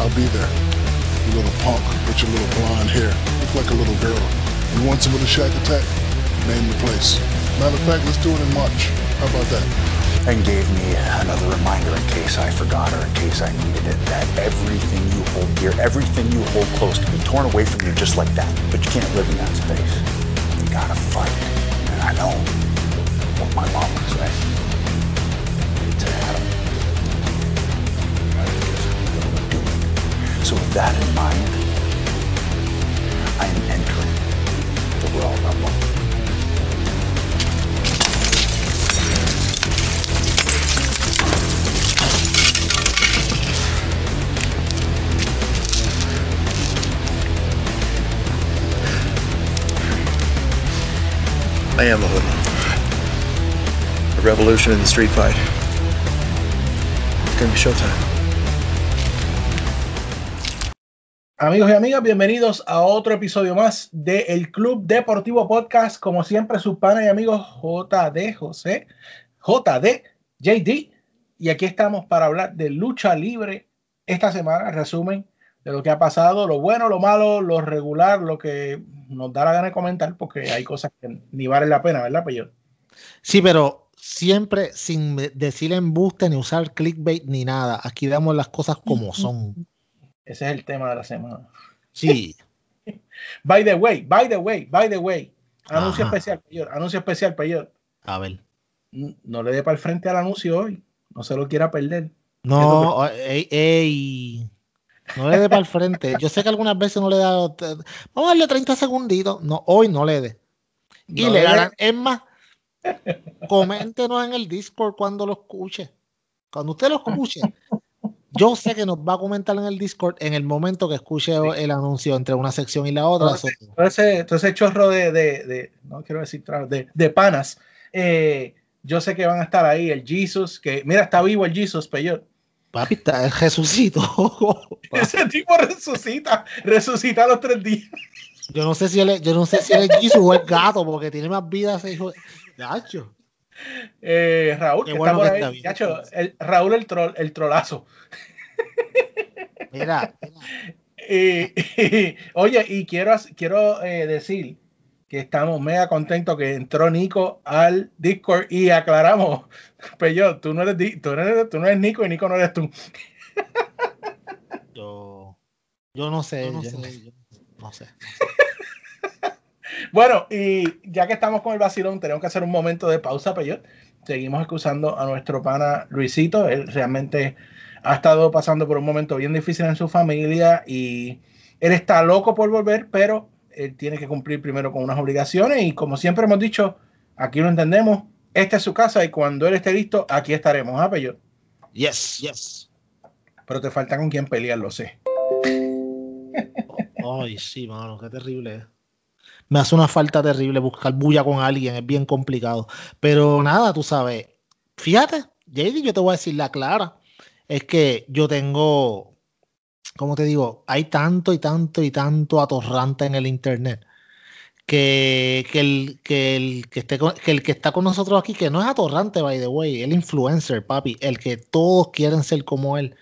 I'll be there. You little punk with your little blonde hair. Look like a little girl. You want some of the Shack Attack? Name the place. Matter of fact, let's do it in March. How about that? and gave me another reminder in case I forgot or in case I needed it that everything you hold dear, everything you hold close can be torn away from you just like that. But you can't live in that space. You gotta fight. And I know what my mom So with that in mind, I am entering the Royal Rumble. I am a hoodlum. A revolution in the street fight. It's gonna be showtime. Amigos y amigas, bienvenidos a otro episodio más de El Club Deportivo Podcast. Como siempre, sus panas y amigos JD José, JD JD. Y aquí estamos para hablar de lucha libre esta semana. Resumen de lo que ha pasado, lo bueno, lo malo, lo regular, lo que nos da la gana de comentar, porque hay cosas que ni vale la pena, ¿verdad, Peyo? Sí, pero siempre sin decir embuste ni usar clickbait ni nada. Aquí damos las cosas como son. Ese es el tema de la semana. Sí. by the way, by the way, by the way. Anuncio Ajá. especial, Peyor. Anuncio especial, Peyor. A ver. No le dé para el frente al anuncio hoy. No se lo quiera perder. No, ey, ey. No le dé para el frente. Yo sé que algunas veces no le da. Vamos a darle 30 segunditos. No, hoy no le dé. Y No le ganan. Es más, coméntenos en el Discord cuando lo escuche. Cuando usted lo escuche, yo sé que nos va a comentar en el Discord en el momento que escuche el anuncio entre una sección y la otra. Entonces, ese chorro de, de, de- no quiero decir de, de panas. eh, yo sé que van a estar ahí el Jesus, que mira, está vivo el Jesus, Peyor. papi, está el Jesucito. Ese tipo resucita, resucita a los tres días. Yo no sé si él es, yo no sé si él es Jesus o es gato, porque tiene más vida ese hijo. Nacho. Eh, Raúl, que bueno está por que ahí. está bien. Chacho, el- Raúl el troll, el trolazo. Mira, mira, Y- oye, y quiero, quiero eh, decir que estamos mega contentos que entró Nico al Discord y aclaramos, Peyo, tú no eres, tú no eres, tú no eres Nico y Nico no eres tú. yo, yo no sé, Yo no yo sé. no sé, yo no sé. Bueno, y ya que estamos con el vacilón, tenemos que hacer un momento de pausa, Peyo. Seguimos excusando a nuestro pana Luisito. Él realmente ha estado pasando por un momento bien difícil en su familia y él está loco por volver, pero él tiene que cumplir primero con unas obligaciones y como siempre hemos dicho, aquí lo entendemos, esta es su casa y cuando él esté listo, aquí estaremos, ¿ah, Peyo? Yes, yes. Pero te falta con quién pelear, lo sé. Ay, sí, mano, qué terrible es. Me hace una falta terrible buscar bulla con alguien, es bien complicado. Pero nada, tú sabes. Fíjate, JD, yo te voy a decir la clara. Es que yo tengo, como te digo, hay tanto y tanto y tanto atorrante en el internet. Que, el que está con nosotros aquí, que no es atorrante, by the way, el influencer, papi, el que todos quieren ser como él.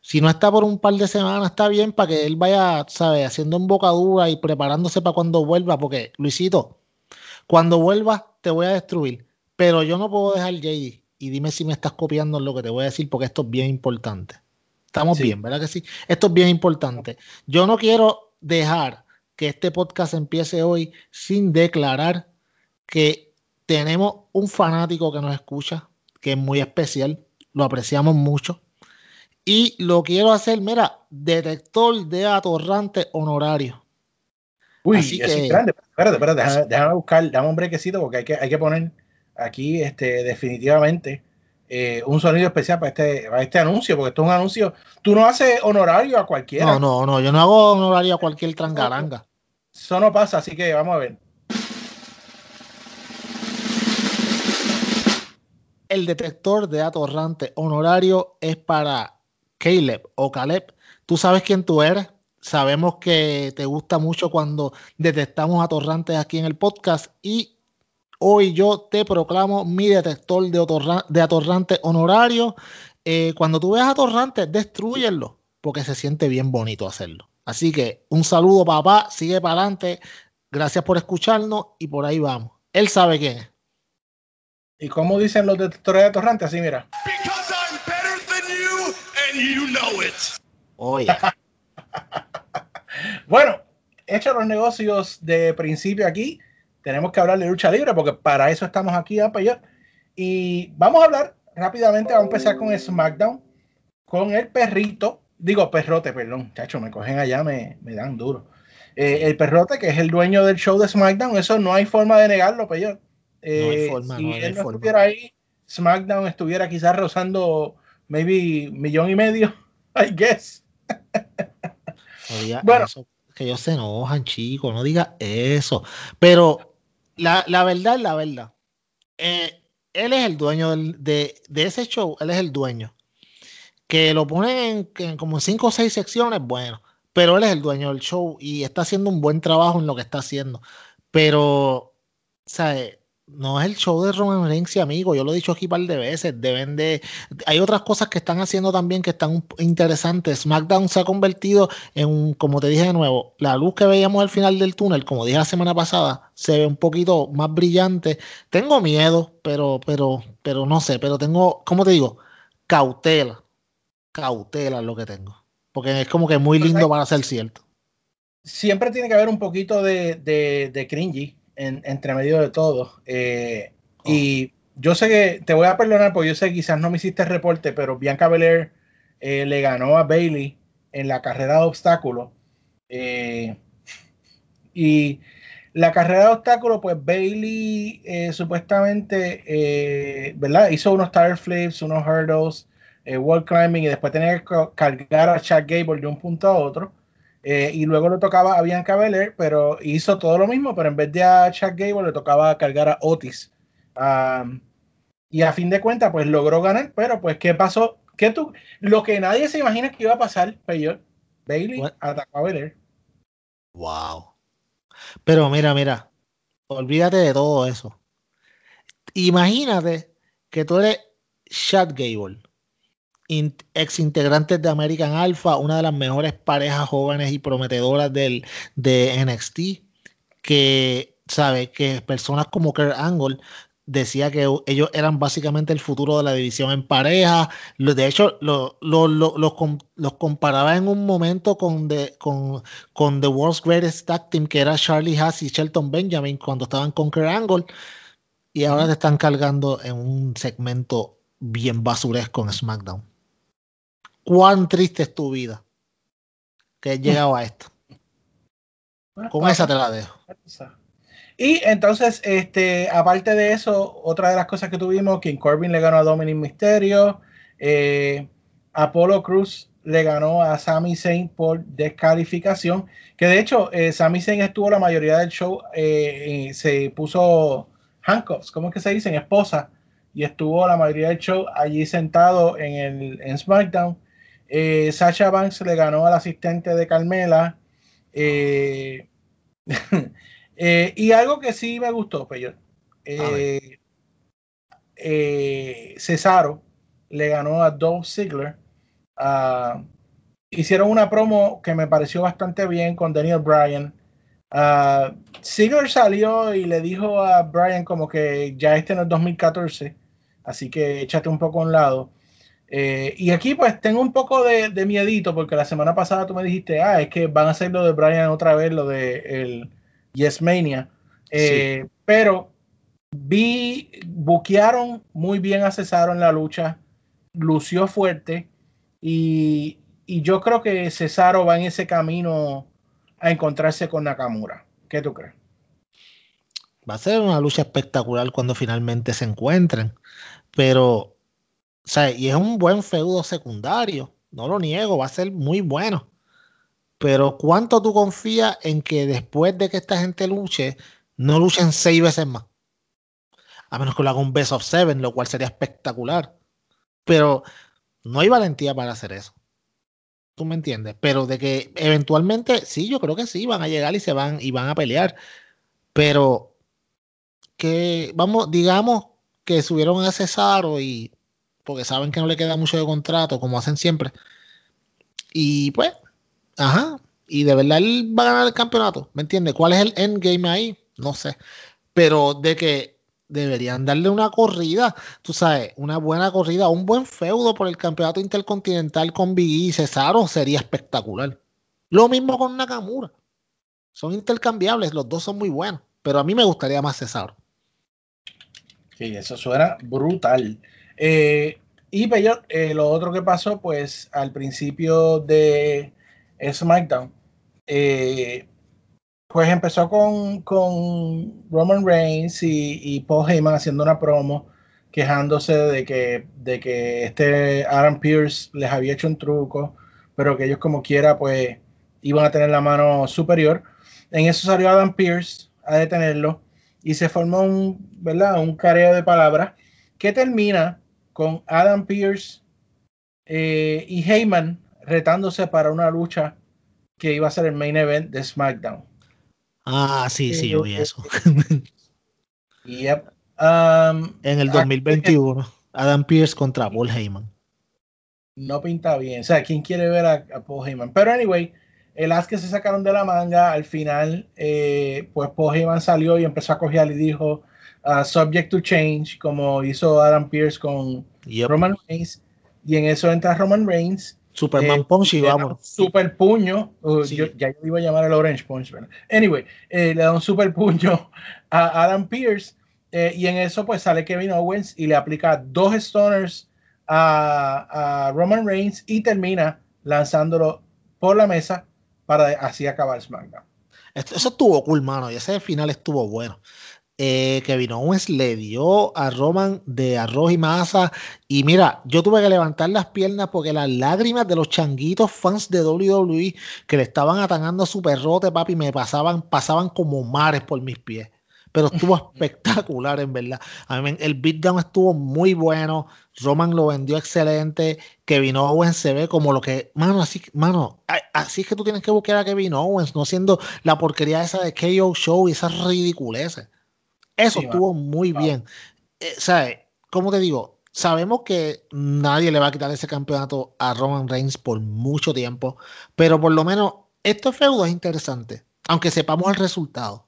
Si no está por un par de semanas, está bien para que él vaya, ¿sabes? Haciendo embocadura y preparándose para cuando vuelva, porque, Luisito, cuando vuelvas te voy a destruir, pero yo no puedo dejar JD. Y dime si me estás copiando en lo que te voy a decir, porque esto es bien importante. Estamos Sí. bien, ¿verdad que sí? Esto es bien importante. Yo no quiero dejar que este podcast empiece hoy sin declarar que tenemos un fanático que nos escucha, que es muy especial, lo apreciamos mucho. Y lo quiero hacer, mira, detector de atorrante honorario. Uy, Así eso que- es grande. Espérate, espérate, déjame, déjame buscar, dame un brequecito porque hay que, hay que poner aquí este, definitivamente eh, un sonido especial para este, para este anuncio, porque esto es un anuncio. Tú no haces honorario a cualquiera. No, no, no, yo no hago honorario a cualquier trangaranga. Eso no pasa, así que vamos a ver. El detector de atorrante honorario es para Caleb o Caleb. Tú sabes quién tú eres. Sabemos que te gusta mucho cuando detectamos atorrantes aquí en el podcast y hoy yo te proclamo mi detector de, de atorrante honorario. Eh, cuando tú veas atorrante, destruyenlo, porque se siente bien bonito hacerlo. Así que un saludo, papá, sigue para adelante. Gracias por escucharnos y por ahí vamos. Él sabe quién es. ¿Y cómo dicen los detectores de atorrante? Así, mira. Oye. bueno, hecho los negocios de principio aquí, tenemos que hablar de lucha libre porque para eso estamos aquí a Y vamos a hablar rápidamente, vamos a empezar con SmackDown, con el perrito, digo perrote, perdón, chacho, me cogen allá, me, me dan duro. Eh, el perrote, que es el dueño del show de SmackDown, eso no hay forma de negarlo, Peyor. Eh, si él no estuviera ahí, SmackDown estuviera quizás rozando maybe millón y medio, I guess. bueno, que ellos se enojan, chicos, no diga eso. Pero la, la verdad es la verdad. Eh, él es el dueño de, de, ese show, él es el dueño. Que lo ponen en, como cinco o seis secciones, bueno, pero él es el dueño del show y está haciendo un buen trabajo en lo que está haciendo. Pero, ¿sabes? No es el show de Roman Reigns y amigo, yo lo he dicho aquí un par de veces, deben de hay otras cosas que están haciendo también que están interesantes. SmackDown se ha convertido en como te dije de nuevo, la luz que veíamos al final del túnel, como dije la semana pasada, se ve un poquito más brillante. Tengo miedo, pero pero pero no sé, pero tengo, ¿cómo te digo? Cautela. Cautela es lo que tengo, porque es como que muy lindo para ser cierto. Siempre tiene que haber un poquito de, de, de cringy entre medio de todo. Eh, oh. Y yo sé que te voy a perdonar porque yo sé que quizás no me hiciste reporte, pero Bianca Belair eh, le ganó a Bailey en la carrera de obstáculos. Eh, y la carrera de obstáculos, pues Bailey supuestamente, ¿verdad? Hizo unos tire flips, unos hurdles, wall climbing y después tenía que cargar a Chad Gable de un punto a otro. Eh, y luego le tocaba a Bianca Belair, pero hizo todo lo mismo, pero en vez de a Chuck Gable le tocaba cargar a Otis. y a fin de cuentas, pues logró ganar, pero pues, ¿qué pasó? ¿Qué tú? Lo que nadie se imagina que iba a pasar, peor, Bailey atacó a Belair. Wow. Pero mira, mira, olvídate de todo eso. Imagínate que tú eres Chad Gable ex integrantes de American Alpha, una de las mejores parejas jóvenes y prometedoras del, de NXT, que sabe que personas como Kurt Angle decía que ellos eran básicamente el futuro de la división en pareja. De hecho, lo, los comparaba en un momento con The, con, con The World's Greatest Tag Team, que era Charlie Haas y Shelton Benjamin cuando estaban con Kurt Angle. Y ahora te están cargando en un segmento bien basuresco en SmackDown cuán triste es tu vida que has llegado a esto. Con esa te la dejo. Y entonces, este, aparte de eso, otra de las cosas que tuvimos, King Corbin le ganó a Dominic Mysterio, eh, Apollo Cruz le ganó a Sami Zayn por descalificación, que de hecho eh, Sami Zayn estuvo la mayoría del show, eh, se puso handcuffs, ¿cómo es que se dicen? Esposa, y estuvo la mayoría del show allí sentado en el en SmackDown. Eh, Sasha Banks le ganó al asistente de Carmela. Eh, eh, y algo que sí me gustó, Peyor. Cesaro le ganó a Dolph Ziggler. Hicieron una promo que me pareció bastante bien con Daniel Bryan. Uh, Ziggler salió y le dijo a Bryan como que ya este no es 2014, así que échate un poco a un lado. Eh, y aquí pues tengo un poco de, de, miedito porque la semana pasada tú me dijiste, ah, es que van a hacer lo de Brian otra vez, lo de el Yes Mania. Eh, pero vi, buquearon muy bien a Cesaro en la lucha, lució fuerte y, y yo creo que Cesaro va en ese camino a encontrarse con Nakamura. ¿Qué tú crees? Va a ser una lucha espectacular cuando finalmente se encuentren, pero o sea, y es un buen feudo secundario, no lo niego, va a ser muy bueno. Pero ¿cuánto tú confías en que después de que esta gente luche, no luchen seis veces más? A menos que lo haga un best of seven, lo cual sería espectacular. Pero no hay valentía para hacer eso. ¿Tú me entiendes? Pero de que eventualmente, sí, yo creo que sí, van a llegar y se van y van a pelear. Pero que, vamos, digamos que subieron a Cesaro y porque saben que no le queda mucho de contrato, como hacen siempre. Y pues, ajá, y de verdad él va a ganar el campeonato, ¿me entiendes? ¿Cuál es el endgame ahí? No sé. Pero de que deberían darle una corrida, tú sabes, una buena corrida, un buen feudo por el campeonato intercontinental con Biggie y Cesaro sería espectacular. Lo mismo con Nakamura. Son intercambiables, los dos son muy buenos, pero a mí me gustaría más Cesaro. Sí, eso suena brutal. Eh, y Peyot, eh, lo otro que pasó, pues al principio de SmackDown, eh, pues empezó con, con Roman Reigns y, y, Paul Heyman haciendo una promo quejándose de que, de que este Adam Pierce les había hecho un truco, pero que ellos como quiera pues iban a tener la mano superior. En eso salió Adam Pierce a detenerlo y se formó un, ¿verdad? un careo de palabras que termina con Adam Pierce eh, y Heyman retándose para una lucha que iba a ser el main event de SmackDown. Ah, sí, sí, yo vi eso. Yep. Um, en el 2021, Adam Pierce contra Paul Heyman. No pinta bien. O sea, ¿quién quiere ver a, Paul Heyman? Pero anyway, el as que se sacaron de la manga, al final, eh, pues Paul Heyman salió y empezó a coger y dijo, uh, subject to change, como hizo Adam Pierce con Roman Reigns. Y en eso entra Roman Reigns Superman eh, Punch y vamos. Super puño. Uh, yo, ya yo iba a llamar el Orange Punch. Anyway, eh, le da un super puño a Adam Pierce. Eh, y en eso, pues sale Kevin Owens y le aplica dos stoners a, a Roman Reigns y termina lanzándolo por la mesa para así acabar SmackDown. Eso estuvo cool, mano. Y ese final estuvo bueno eh, Kevin Owens le dio a Roman de arroz y masa. Y mira, yo tuve que levantar las piernas porque las lágrimas de los changuitos fans de WWE que le estaban atacando a su perrote, papi, me pasaban, pasaban como mares por mis pies. Pero estuvo espectacular, en verdad. el beatdown estuvo muy bueno. Roman lo vendió excelente. Kevin Owens se ve como lo que. Mano, así, mano, así es que tú tienes que buscar a Kevin Owens, no siendo la porquería esa de KO Show y esas ridiculeces. Eso estuvo muy bien. Eh, ¿Sabes? Como te digo, sabemos que nadie le va a quitar ese campeonato a Roman Reigns por mucho tiempo, pero por lo menos este feudo es interesante, aunque sepamos el resultado.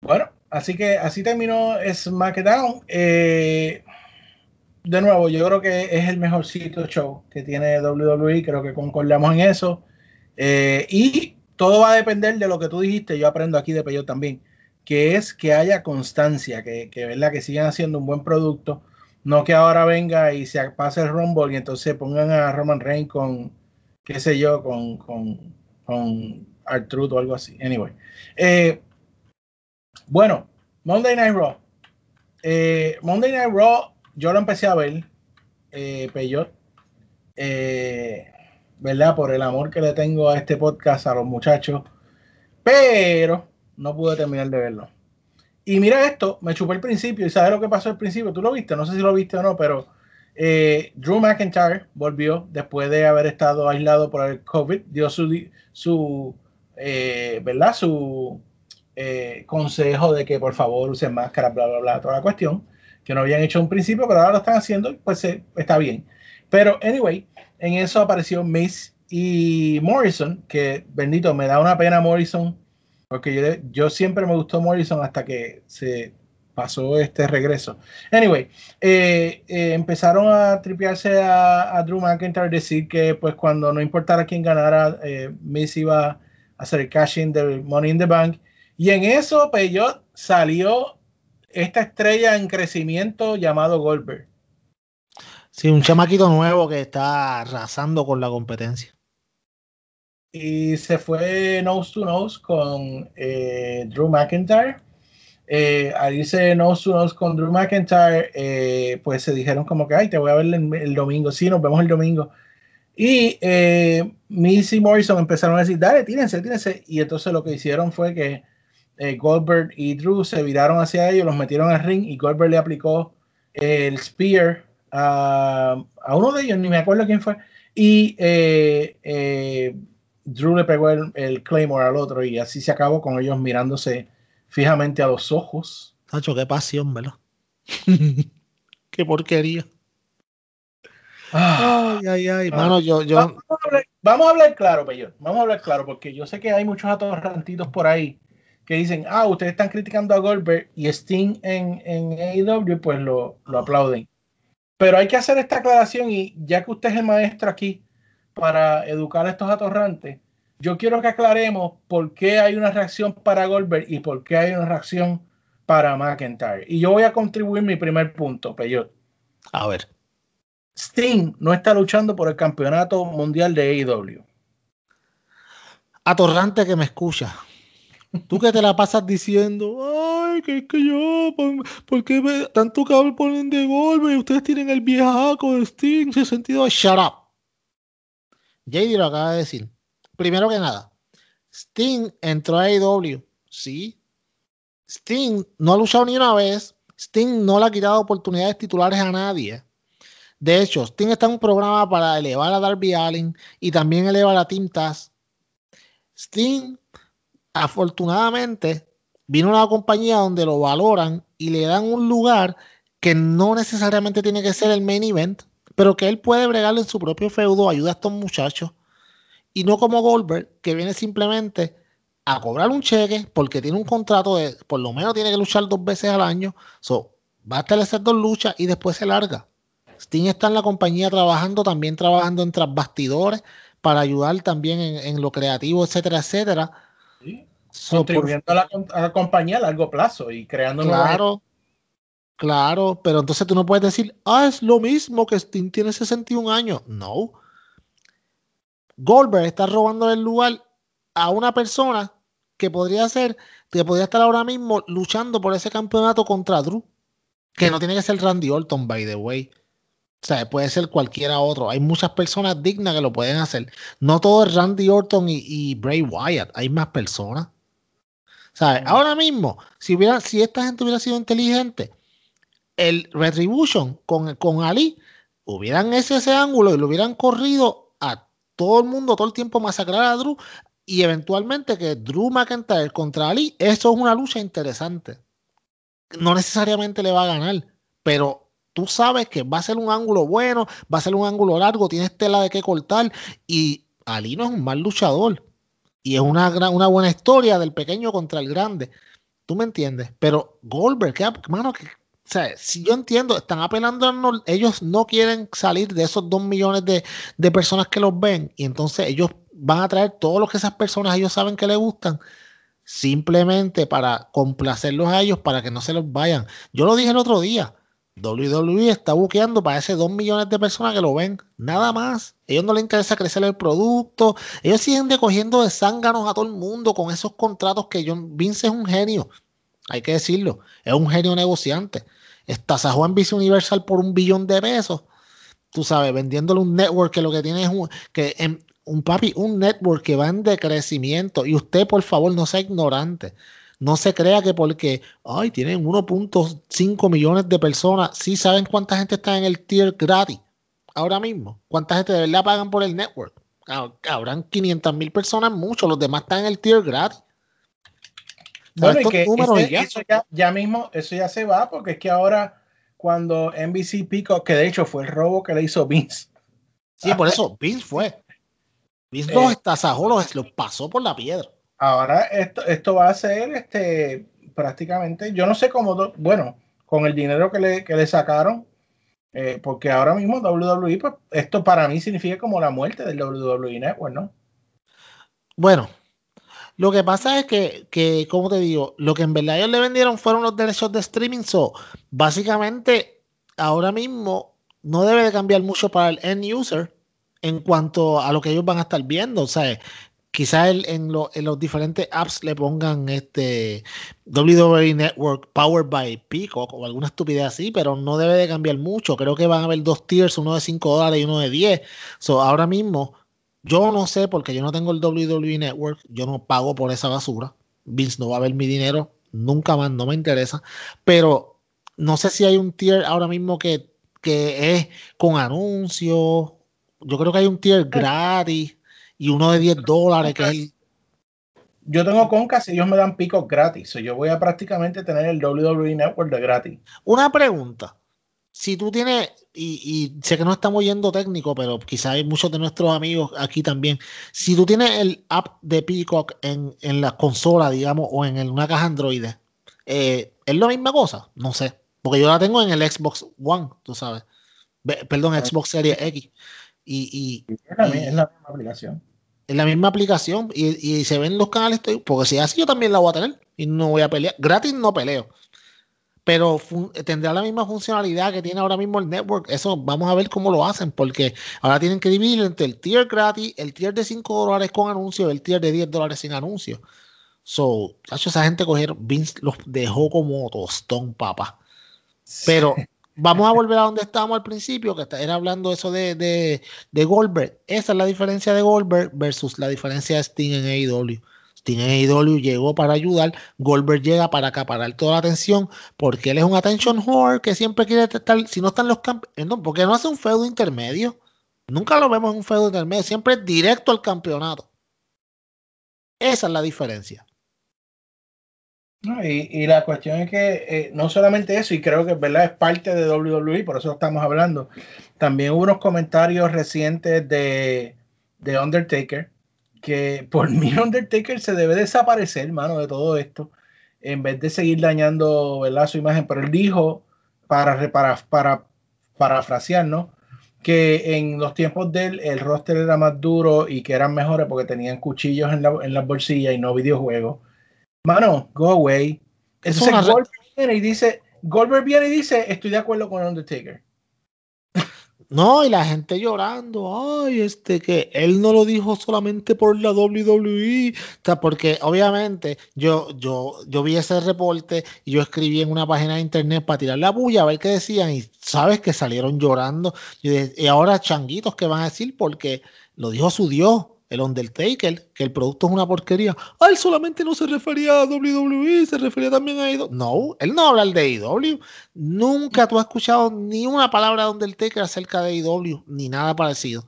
Bueno, así que así terminó SmackDown. Eh, de nuevo, yo creo que es el mejorcito show que tiene WWE, creo que concordamos en eso. Eh, y todo va a depender de lo que tú dijiste, yo aprendo aquí de Peyo también, que es que haya constancia, que, que, ¿verdad? que sigan haciendo un buen producto, no que ahora venga y se pase el Rumble y entonces pongan a Roman Reigns con, qué sé yo, con, con, con o algo así. Anyway. Eh, bueno, Monday Night Raw. Eh, Monday Night Raw, yo lo empecé a ver, eh, Peyot. Eh, ¿verdad? Por el amor que le tengo a este podcast, a los muchachos, pero no pude terminar de verlo. Y mira esto, me chupé el principio y ¿sabes lo que pasó al principio? Tú lo viste, no sé si lo viste o no, pero eh, Drew McIntyre volvió después de haber estado aislado por el COVID, dio su, su eh, ¿verdad? Su eh, consejo de que por favor usen máscara, bla, bla, bla, toda la cuestión, que no habían hecho un principio, pero ahora lo están haciendo, pues está bien. Pero, anyway, en eso apareció Miss y Morrison, que bendito, me da una pena Morrison, porque yo, siempre me gustó Morrison hasta que se pasó este regreso. Anyway, eh, eh, empezaron a tripearse a, Drew McIntyre, decir que pues cuando no importara quién ganara, eh, Miss iba a hacer el cashing del Money in the Bank. Y en eso, Peyot salió esta estrella en crecimiento llamado Goldberg. Sí, un chamaquito nuevo que está arrasando con la competencia. Y se fue nose to nose con eh, Drew McIntyre. Eh, al irse nose to nose con Drew McIntyre, eh, pues se dijeron como que, ay, te voy a ver el, domingo. Sí, nos vemos el domingo. Y eh, Missy Morrison empezaron a decir, dale, tírense, tírense. Y entonces lo que hicieron fue que Goldberg y Drew se viraron hacia ellos, los metieron al ring y Goldberg le aplicó el spear a, uno de ellos, ni me acuerdo quién fue, y eh, eh, Drew le pegó el, Claymore al otro y así se acabó con ellos mirándose fijamente a los ojos. Nacho, qué pasión, ¿verdad? qué porquería. Ah, Ay, ay, ay. Mano, yo, yo. Vamos, a hablar, vamos a hablar claro, Peyor. Vamos a hablar claro, porque yo sé que hay muchos atorrantitos por ahí que dicen, ah, ustedes están criticando a Goldberg y Sting en, en AEW, pues lo, lo aplauden. Pero hay que hacer esta aclaración y ya que usted es el maestro aquí para educar a estos atorrantes, yo quiero que aclaremos por qué hay una reacción para Goldberg y por qué hay una reacción para McIntyre. Y yo voy a contribuir mi primer punto, Peyot. A ver. Sting no está luchando por el campeonato mundial de AEW. Atorrante que me escucha. Tú que te la pasas diciendo, ay, que es que yo, ¿por, por qué me, tanto que ponen de golpe y ustedes tienen el viejaco de Sting? Se sentido shut up. JD lo acaba de decir. Primero que nada, Sting entró a AEW, sí. Sting no ha luchado ni una vez. Sting no le ha quitado oportunidades titulares a nadie. De hecho, Sting está en un programa para elevar a Darby Allin y también elevar a Team Taz. Sting, afortunadamente, vino una compañía donde lo valoran y le dan un lugar que no necesariamente tiene que ser el main event, pero que él puede bregarlo en su propio feudo, ayuda a estos muchachos. Y no como Goldberg, que viene simplemente a cobrar un cheque porque tiene un contrato de, por lo menos tiene que luchar dos veces al año. So, va a establecer dos luchas y después se larga. Sting está en la compañía trabajando, también trabajando en bastidores para ayudar también en, en lo creativo, etcétera, etcétera. Sí. So, por- a la, a la compañía a largo plazo y creando nuevas- Claro, claro, pero entonces tú no puedes decir, ah, es lo mismo que Sting tiene 61 años. No. Goldberg está robando el lugar a una persona que podría ser, que podría estar ahora mismo luchando por ese campeonato contra Drew, que no tiene que ser Randy Orton, by the way. O sea, puede ser cualquiera otro. Hay muchas personas dignas que lo pueden hacer. No todo es Randy Orton y, y Bray Wyatt. Hay más personas. ¿Sabes? Mm. Ahora mismo, si, hubiera, si esta gente hubiera sido inteligente, el Retribution con, con Ali hubieran hecho ese ángulo y lo hubieran corrido a todo el mundo todo el tiempo masacrar a Drew y eventualmente que Drew McIntyre contra Ali, eso es una lucha interesante. No necesariamente le va a ganar, pero tú sabes que va a ser un ángulo bueno, va a ser un ángulo largo, tienes tela de qué cortar y Ali no es un mal luchador. Y es una, gran- una buena historia del pequeño contra el grande. ¿Tú me entiendes? Pero Goldberg, ¿qué, mano, que, o sea, si yo entiendo, están apelando, a ellos no quieren salir de esos dos millones de, de personas que los ven y entonces ellos van a traer todos los que esas personas ellos saben que les gustan simplemente para complacerlos a ellos para que no se los vayan. Yo lo dije el otro día. WWE está buqueando para ese 2 millones de personas que lo ven. Nada más. ellos no les interesa crecer el producto. Ellos siguen recogiendo de zánganos a todo el mundo con esos contratos que John Vince es un genio. Hay que decirlo. Es un genio negociante. Estasajó en Vice Universal por un billón de pesos. Tú sabes, vendiéndole un network que lo que tiene es un, que un papi, un network que va en decrecimiento. Y usted, por favor, no sea ignorante. No se crea que porque, ay, tienen 1.5 millones de personas, sí saben cuánta gente está en el tier gratis ahora mismo. ¿Cuánta gente de verdad pagan por el network? Habrán 500 mil personas, mucho. Los demás están en el tier gratis. Bueno, y Estos que números ese- y ya. eso ya, ya mismo, eso ya se va, porque es que ahora cuando NBC Pico, que de hecho fue el robo que le hizo Vince, Sí, por eso Vince fue. Vince los Eh, estasajó, los, los pasó por la piedra. Ahora esto, esto va a ser este prácticamente, yo no sé cómo, bueno, con el dinero que le, que le sacaron, eh, porque ahora mismo WWE, pues esto para mí significa como la muerte del WWE Network, ¿no? Bueno, lo que pasa es que, que, como te digo, lo que en verdad ellos le vendieron fueron los derechos de streaming. So, básicamente, ahora mismo no debe de cambiar mucho para el end user en cuanto a lo que ellos van a estar viendo. O quizás el- en, lo- en los diferentes apps le pongan este WWE Network Powered by Peacock o alguna estupidez así, pero no debe de cambiar mucho. Creo que van a haber dos tiers, uno de 5 dólares y uno de 10. So, ahora mismo, yo no sé porque yo no tengo el WWE Network, yo no pago por esa basura. Vince no va a ver mi dinero, nunca más, no me interesa. Pero no sé si hay un tier ahora mismo que, que es con anuncios. Yo creo que hay un tier gratis y uno de 10 dólares que es el. yo tengo Concast y ellos me dan picos gratis. So yo voy a prácticamente tener el WWE Network de gratis. Una pregunta. Si tú tienes, y, y sé que no estamos yendo técnico, pero quizás hay muchos de nuestros amigos aquí también. Si tú tienes el app de Peacock en, en la consola, digamos, o en el- una caja Android, eh, ¿es la misma cosa? No sé. Porque yo la tengo en el Xbox One, tú sabes. Perdón, Xbox Series X. Y, y, Es la, mi- es la misma aplicación. en la misma aplicación y, y se ven los canales, porque si es así yo también la voy a tener y no voy a pelear. Gratis no peleo, pero tendrá la misma funcionalidad que tiene ahora mismo el network. Eso vamos a ver cómo lo hacen, porque ahora tienen que dividir entre el tier gratis, el tier de 5 dólares con anuncio y el tier de 10 dólares sin anuncio. So, esa gente cogieron, Vince los dejó como tostón, papá. Pero vamos a volver a donde estábamos al principio, que era hablando eso de, de, de Goldberg. Esa es la diferencia de Goldberg versus la diferencia de Sting en AEW. Sting en AEW llegó para ayudar, Goldberg llega para acaparar toda la atención, porque él es un attention whore que siempre quiere estar, si no están los campeones, no, porque no hace un feudo intermedio. Nunca lo vemos en un feudo intermedio, siempre es directo al campeonato. Esa es la diferencia. No, y, y la cuestión es que eh, no solamente eso, y creo que verdad es parte de WWE, por eso estamos hablando. También hubo unos comentarios recientes de, de Undertaker, que por mí Undertaker se debe desaparecer, mano, de todo esto, en vez de seguir dañando ¿verdad? su imagen. Pero él dijo, para, para, para parafrasear, ¿no? que en los tiempos de él el roster era más duro y que eran mejores porque tenían cuchillos en, la, en las bolsillas y no videojuegos. Mano, go away. Es Entonces una Goldberg viene y dice, Goldberg viene y dice, estoy de acuerdo con Undertaker. No, y la gente llorando, ay, este, que él no lo dijo solamente por la WWE, o sea, porque obviamente yo, yo, yo vi ese reporte y yo escribí en una página de internet para tirar la bulla, a ver qué decían, y sabes que salieron llorando, y, de- y ahora changuitos que van a decir porque lo dijo su Dios, el Undertaker, que el producto es una porquería. Ah, él solamente no se refería a WWE, se refería también a AEW. No, él no habla de AEW. Nunca tú has escuchado ni una palabra de Undertaker acerca de AEW, ni nada parecido. O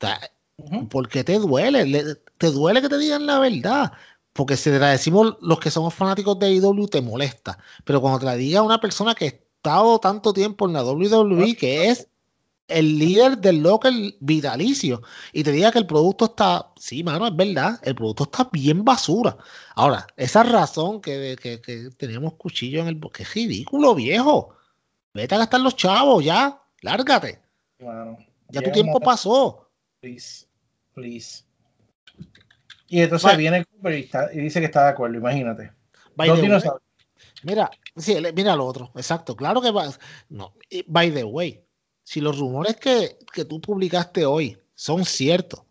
sea, Ujú. ¿Por qué te duele? Le- te duele que te digan la verdad. Porque si te la decimos los que somos fanáticos de AEW, te molesta. Pero cuando te la diga una persona que ha estado tanto tiempo en la WWE, que es el líder del local vitalicio, y te diga que el producto está, sí, mano, es verdad, el producto está bien basura. Ahora, esa razón que, que, que teníamos cuchillo en el... bo- ¡Qué ridículo, viejo! Vete a gastar los chavos, ya, lárgate. Ya tu tiempo pasó. Please, please. Y entonces viene Cooper y, está- y dice que está de acuerdo, imagínate. By Dos the way, dinosaurios. Mira, sí, mira lo otro, exacto. Claro que va. No, by the way, si los rumores que, que tú publicaste hoy son ciertos, o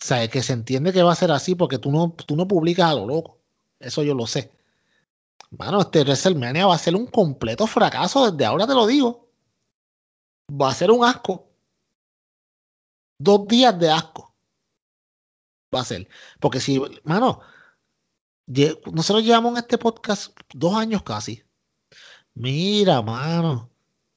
sea, que se entiende que va a ser así porque tú no, tú no publicas a lo loco. Eso yo lo sé. Mano, este WrestleMania va a ser un completo fracaso, desde ahora te lo digo. Va a ser un asco. Dos días de asco. Va a ser. Porque si, mano, nosotros llevamos en este podcast dos años casi. Mira, mano,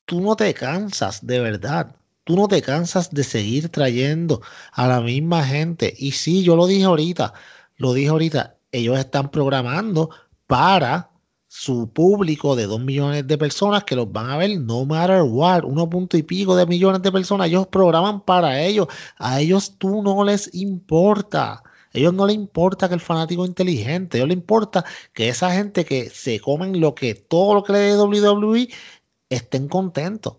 tú no te cansas, de verdad. Tú no te cansas de seguir trayendo a la misma gente. Y sí, yo lo dije ahorita, lo dije ahorita, ellos están programando para su público de dos millones de personas que los van a ver no matter what, uno punto y pico de millones de personas, ellos programan para ellos, a ellos tú no les importa, a ellos no les importa que el fanático inteligente, a ellos les importa que esa gente que se comen lo que todo lo que le dé WWE estén contentos.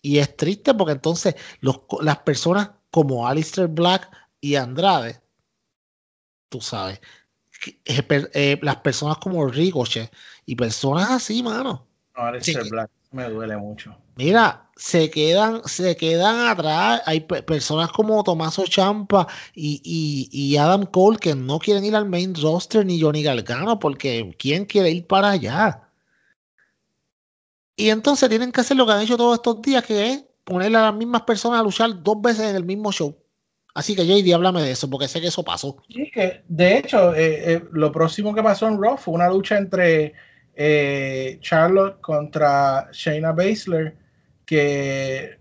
Y es triste porque entonces los, las personas como Alistair Black y Andrade, tú sabes, eh, eh, las personas como Ricochet y personas así, mano. No, Sí. Black me duele mucho. Mira, se quedan, se quedan atrás. Hay pe- personas como Tomaso Champa y, y- y Adam Cole que no quieren ir al main roster ni Johnny Gargano porque ¿quién quiere ir para allá? Y entonces tienen que hacer lo que han hecho todos estos días, que es ponerle a las mismas personas a luchar dos veces en el mismo show. Así que JD, háblame de eso, porque sé que eso pasó. Sí, que de hecho, eh, eh, lo próximo que pasó en Raw fue una lucha entre eh, Charlotte contra Shayna Baszler que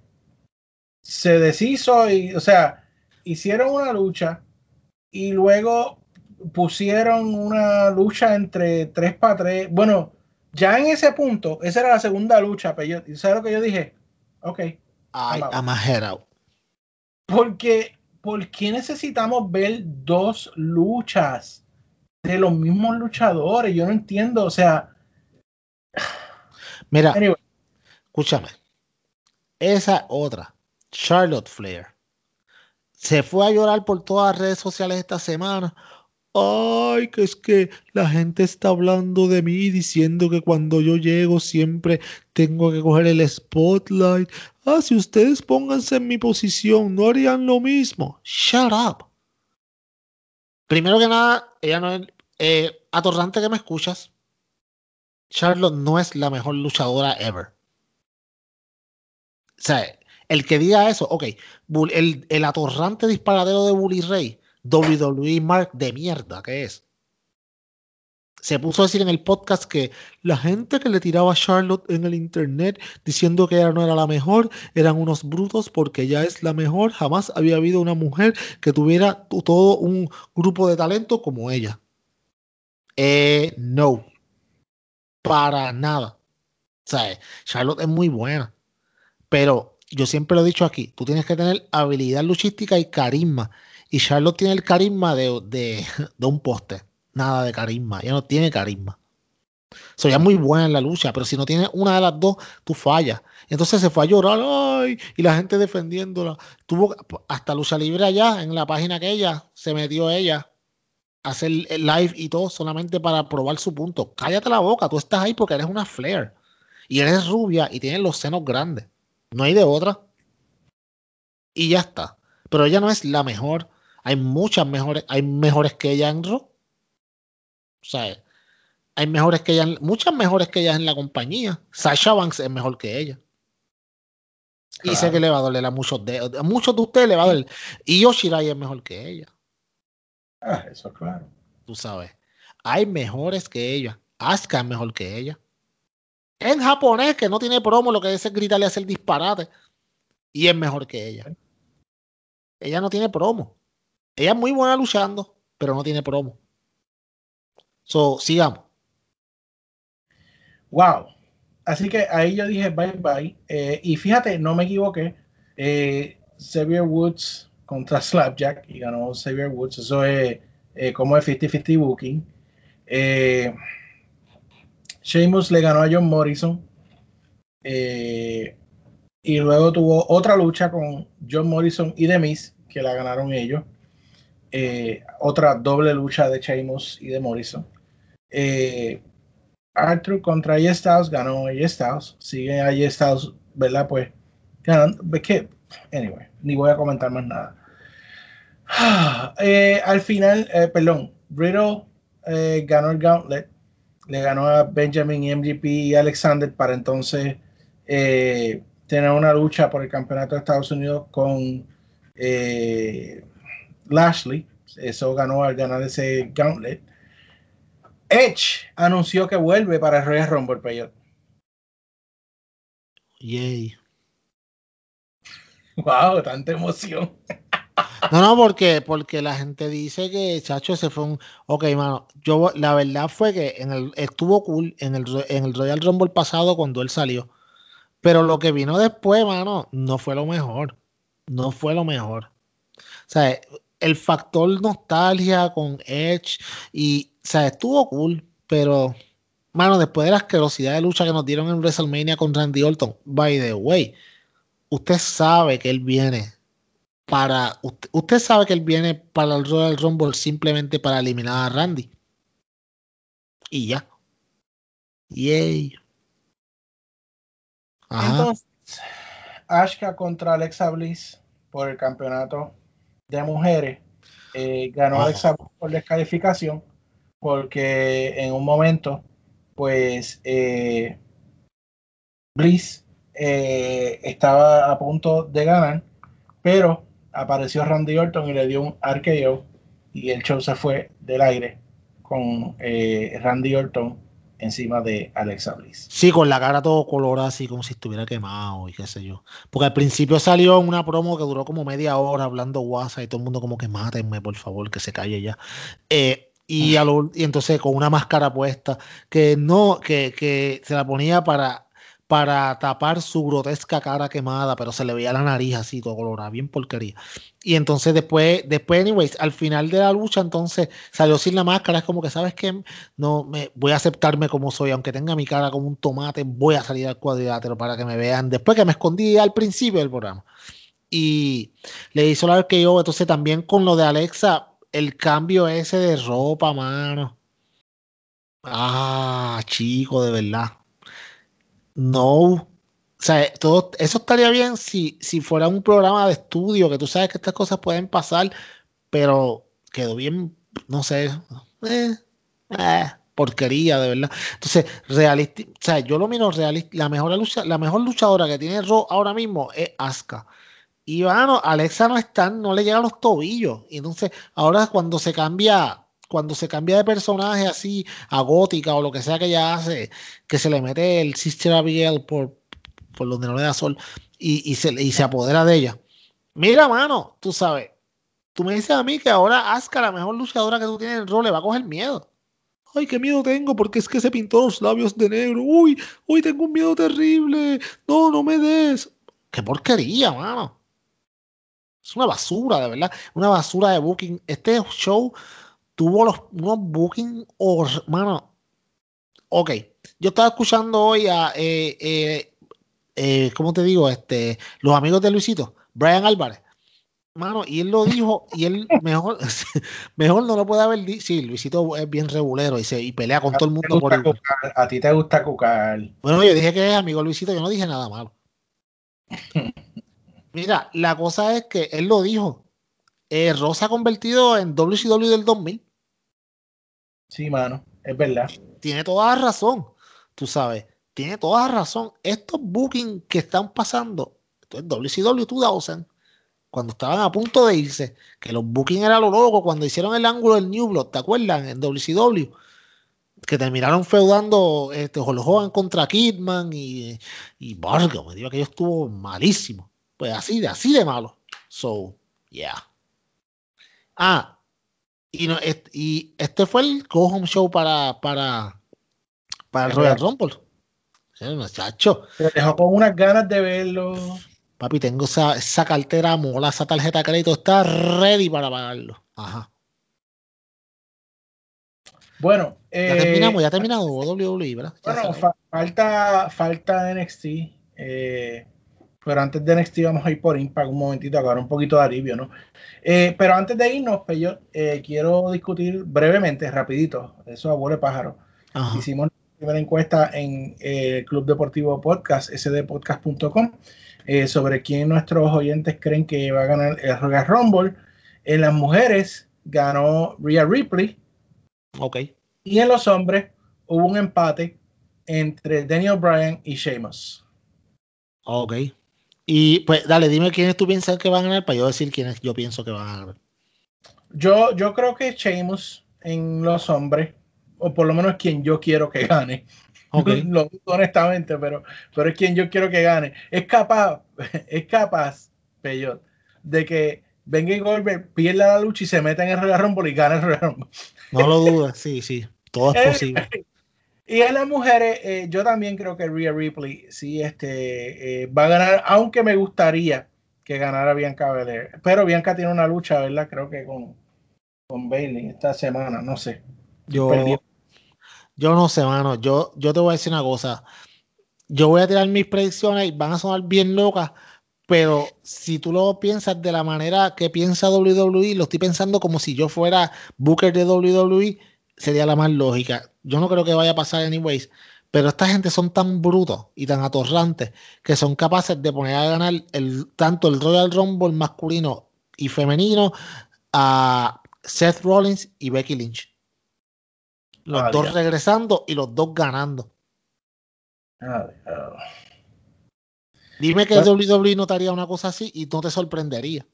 se deshizo y, o sea, hicieron una lucha y luego pusieron una lucha entre 3 para 3. Bueno, ya en ese punto, esa era la segunda lucha, pero yo, ¿sabes lo que yo dije? Ok. I, I'm a head out. Porque, ¿por qué necesitamos ver dos luchas de los mismos luchadores? Yo no entiendo, o sea. Mira, escúchame. Esa otra, Charlotte Flair, se fue a llorar por todas las redes sociales esta semana Ay, que es que la gente está hablando de mí diciendo que cuando yo llego siempre tengo que coger el spotlight. Ah, si ustedes pónganse en mi posición, no harían lo mismo. Shut up. Primero que nada, ella no es eh, atorrante que me escuchas. Charlotte no es la mejor luchadora ever. O sea, el que diga eso, ok, el, el atorrante disparadero de Bully Ray WWE Mark de mierda que es. Se puso a decir en el podcast que la gente que le tiraba a Charlotte en el internet diciendo que ella no era la mejor eran unos brutos porque ella es la mejor. Jamás había habido una mujer que tuviera todo un grupo de talento como ella. Eh, no. Para nada. O sea, Charlotte es muy buena. Pero yo siempre lo he dicho aquí, tú tienes que tener habilidad luchística y carisma. Y Charlotte tiene el carisma de, de, un poste. Nada de carisma. Ella no tiene carisma. Soy muy buena en la lucha, pero si no tiene una de las dos, tú fallas. Entonces se fue a llorar, ay, y la gente defendiéndola. Tuvo hasta lucha libre allá, en la página que ella se metió ella a hacer el live y todo solamente para probar su punto. Cállate la boca, tú estás ahí porque eres una flare. Y eres rubia y tienes los senos grandes. No hay de otra. Y ya está. Pero ella no es la mejor hay muchas mejores, hay mejores que ella en Raw. O sea, hay mejores que ella, muchas mejores que ella en la compañía. Sasha Banks es mejor que ella. Y sé que le va a doler a muchos de, a muchos de ustedes le va a doler. Y Yoshirai es mejor que ella. Ah, eso claro. Tú sabes. Hay mejores que ella. Asuka es mejor que ella. En japonés, que no tiene promo, lo que es gritarle hacer disparate. Y es mejor que ella. Ella no tiene promo. Ella es muy buena luchando, pero no tiene promo. So, sigamos. Wow. Así que ahí yo dije bye bye. Eh, y fíjate, no me equivoqué. Eh, Xavier Woods contra Slapjack y ganó Xavier Woods. Eso es eh, como es 50-50 booking. Eh, Sheamus le ganó a John Morrison. y luego tuvo otra lucha con John Morrison y The Miz, que la ganaron ellos. Eh, otra doble lucha de Sheamus y de Morrison. Eh, Arthur contra AJ Styles ganó AJ Styles. Sigue AJ Styles, ¿verdad? Pues ganando. que, anyway, ni voy a comentar más nada. Eh, al final, perdón, Riddle ganó el Gauntlet. Le ganó a Benjamin y MGP y Alexander para entonces tener una lucha por el campeonato de Estados Unidos con Lashley. Eso ganó al ganar ese gauntlet. Edge anunció que vuelve para el Royal Rumble, Peyot. Yay. Wow, tanta emoción. No, no, porque, porque la gente dice que Chacho se fue un. Ok, mano. Yo, la verdad fue que en el, estuvo cool en el, en el Royal Rumble pasado cuando él salió. Pero lo que vino después, mano, no fue lo mejor. No fue lo mejor. O sea, el factor nostalgia con Edge y, o sea, estuvo cool, pero, mano, después de la asquerosidad de lucha que nos dieron en WrestleMania con Randy Orton, by the way, usted sabe que él viene para, usted, sabe que él viene para el Royal Rumble simplemente para eliminar a Randy. Y ya. Yay. Entonces, Ashka contra Alexa Bliss por el campeonato de mujeres eh, ganó Alexa por descalificación porque en un momento pues eh, Bliss eh, estaba a punto de ganar pero apareció Randy Orton y le dio un RKO y el show se fue del aire con Randy Orton encima de Alexa Bliss. Sí, con la cara todo colorada, así como si estuviera quemado y qué sé yo. Porque al principio salió una promo que duró como media hora hablando WhatsApp y todo el mundo como que mátenme, por favor, que se calle ya. Eh, Y, a lo- y entonces con una máscara puesta, que no, que, que se la ponía para, para tapar su grotesca cara quemada, pero se le veía la nariz así, todo colorada, bien porquería. Y entonces después, después, anyways, al final de la lucha, entonces salió sin la máscara, es como que, ¿sabes qué? No, me, voy a aceptarme como soy, aunque tenga mi cara como un tomate, voy a salir al cuadrilátero para que me vean, después que me escondí al principio del programa. Y le hizo la que yo, entonces también con lo de Alexa, el cambio ese de ropa, mano. Ah, chico, de verdad. No. O sea, todo, eso estaría bien si, si fuera un programa de estudio, que tú sabes que estas cosas pueden pasar, pero quedó bien, no sé, eh, eh, porquería, de verdad. Entonces, realista, o sea, yo lo miro realista, la mejor, lucha, la mejor luchadora que tiene Raw ahora mismo es Asuka. Y bueno, Alexa no está, no le llega a los tobillos. Y entonces, ahora cuando se cambia, cuando se cambia de personaje así a gótica o lo que sea que ella hace, que se le mete el Sister Abigail por, por donde no le da sol y, y, se, y se apodera de ella. Mira, mano, tú sabes, tú me dices a mí que ahora Asuka, la mejor luchadora que tú tienes en el rol, le va a coger miedo. Ay, qué miedo tengo porque es que se pintó los labios de negro. Uy, uy, tengo un miedo terrible. No, no me des. Qué porquería, mano. Es una basura, de verdad. Una basura de booking. Este show tuvo los, unos booking, or, mano. Ok, yo estaba escuchando hoy a, eh, eh, eh, ¿cómo te digo? Este, los amigos de Luisito, Brian Álvarez. Mano, y él lo dijo, y él mejor, mejor no lo puede haber dicho. Sí, Luisito es bien regulero y, se, y pelea con todo el mundo por el... cucar, A ti te gusta cucar. Bueno, yo dije que es amigo Luisito, yo no dije nada malo. Mira, la cosa es que él lo dijo. Eh, Rosa ha convertido en WCW del 2000. Sí, mano, es verdad. Tiene toda la razón, tú sabes. Tiene toda la razón. Estos bookings que están pasando, esto es WCW 2000, cuando estaban a punto de irse, que los bookings eran lo loco, cuando hicieron el ángulo del New Blood, ¿te acuerdan? En WCW. Que terminaron feudando este, Hogan contra Kidman y, y Vargas. Me digo que ellos estuvo malísimo. Pues así de, así de malo. So, yeah. Ah, y, no, este, y este fue el Go Home Show para, para, para el Royal Rumble. Muchacho. Te dejó con unas ganas de verlo. Papi, tengo esa, esa cartera mola, esa tarjeta de crédito está ready para pagarlo. Ajá. Bueno, ya eh, terminamos, ya terminado WWE, ¿verdad? Ya bueno, fa falta, falta NXT. Eh, pero antes de NXT vamos a ir por Impact un momentito, a un poquito de alivio, ¿no? Eh, pero antes de irnos, pues yo eh, quiero discutir brevemente, rapidito, eso abuelo pájaro. Ajá. Hicimos la primera encuesta en el eh, Club Deportivo Podcast, sdpodcast.com, eh, sobre quién nuestros oyentes creen que va a ganar el Royal Rumble. En las mujeres ganó Rhea Ripley. Ok. Y en los hombres hubo un empate entre Daniel Bryan y Sheamus. Ok. Y pues dale, dime quiénes tú piensas que van a ganar para yo decir quiénes yo pienso que van a ganar. Yo, yo creo que Sheamus en los hombres, o por lo menos quien yo quiero que gane. Okay. Lo honestamente, pero, pero es quien yo quiero que gane. Es capaz, es capaz, Peyot, de que venga y Goldberg pierda la lucha y se meta en el Royal Rumble y gane el Royal Rumble. No lo dudes, sí, sí, todo es posible. Y en las mujeres, eh, yo también creo que Rhea Ripley sí este, eh, va a ganar, aunque me gustaría que ganara Bianca Belair. Pero Bianca tiene una lucha, ¿verdad? Creo que con, con Bailey esta semana, no sé. Yo, Perdí. yo no sé, mano. Yo, yo te voy a decir una cosa. Yo voy a tirar mis predicciones y van a sonar bien locas, pero si tú lo piensas de la manera que piensa WWE, lo estoy pensando como si yo fuera Booker de WWE, sería la más lógica. Yo no creo que vaya a pasar anyways, pero esta gente son tan brutos y tan atorrantes que son capaces de poner a ganar el, tanto el Royal Rumble masculino y femenino a Seth Rollins y Becky Lynch. Los Ah, dos regresando y los dos ganando. Ah. Dime que Bueno. WWE notaría una cosa así y no te sorprendería.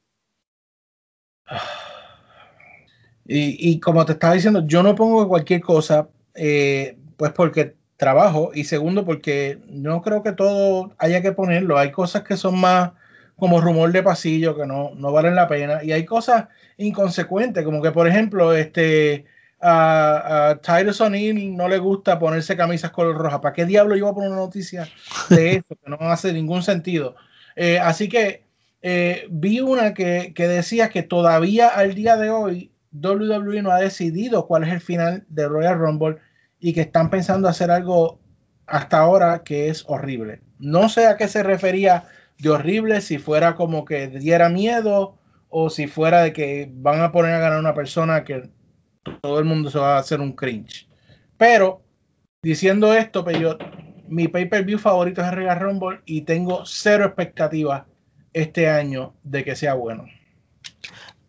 Y, y como te estaba diciendo, yo no pongo cualquier cosa, eh, pues porque trabajo y segundo porque no creo que todo haya que ponerlo. Hay cosas que son más como rumor de pasillo que no, no valen la pena y hay cosas inconsecuentes, como que por ejemplo, este a, a Tyrus O'Neill no le gusta ponerse camisas color roja. ¿Para qué diablo iba a poner una noticia de eso? Que no hace ningún sentido. Eh, así que eh, vi una que, que, decía que todavía al día de hoy WWE no ha decidido cuál es el final de Royal Rumble y que están pensando hacer algo hasta ahora que es horrible. No sé a qué se refería de horrible, si fuera como que diera miedo o si fuera de que van a poner a ganar una persona que todo el mundo se va a hacer un cringe. Pero diciendo esto, pero pues mi pay-per-view favorito es Royal Rumble y tengo cero expectativas este año de que sea bueno.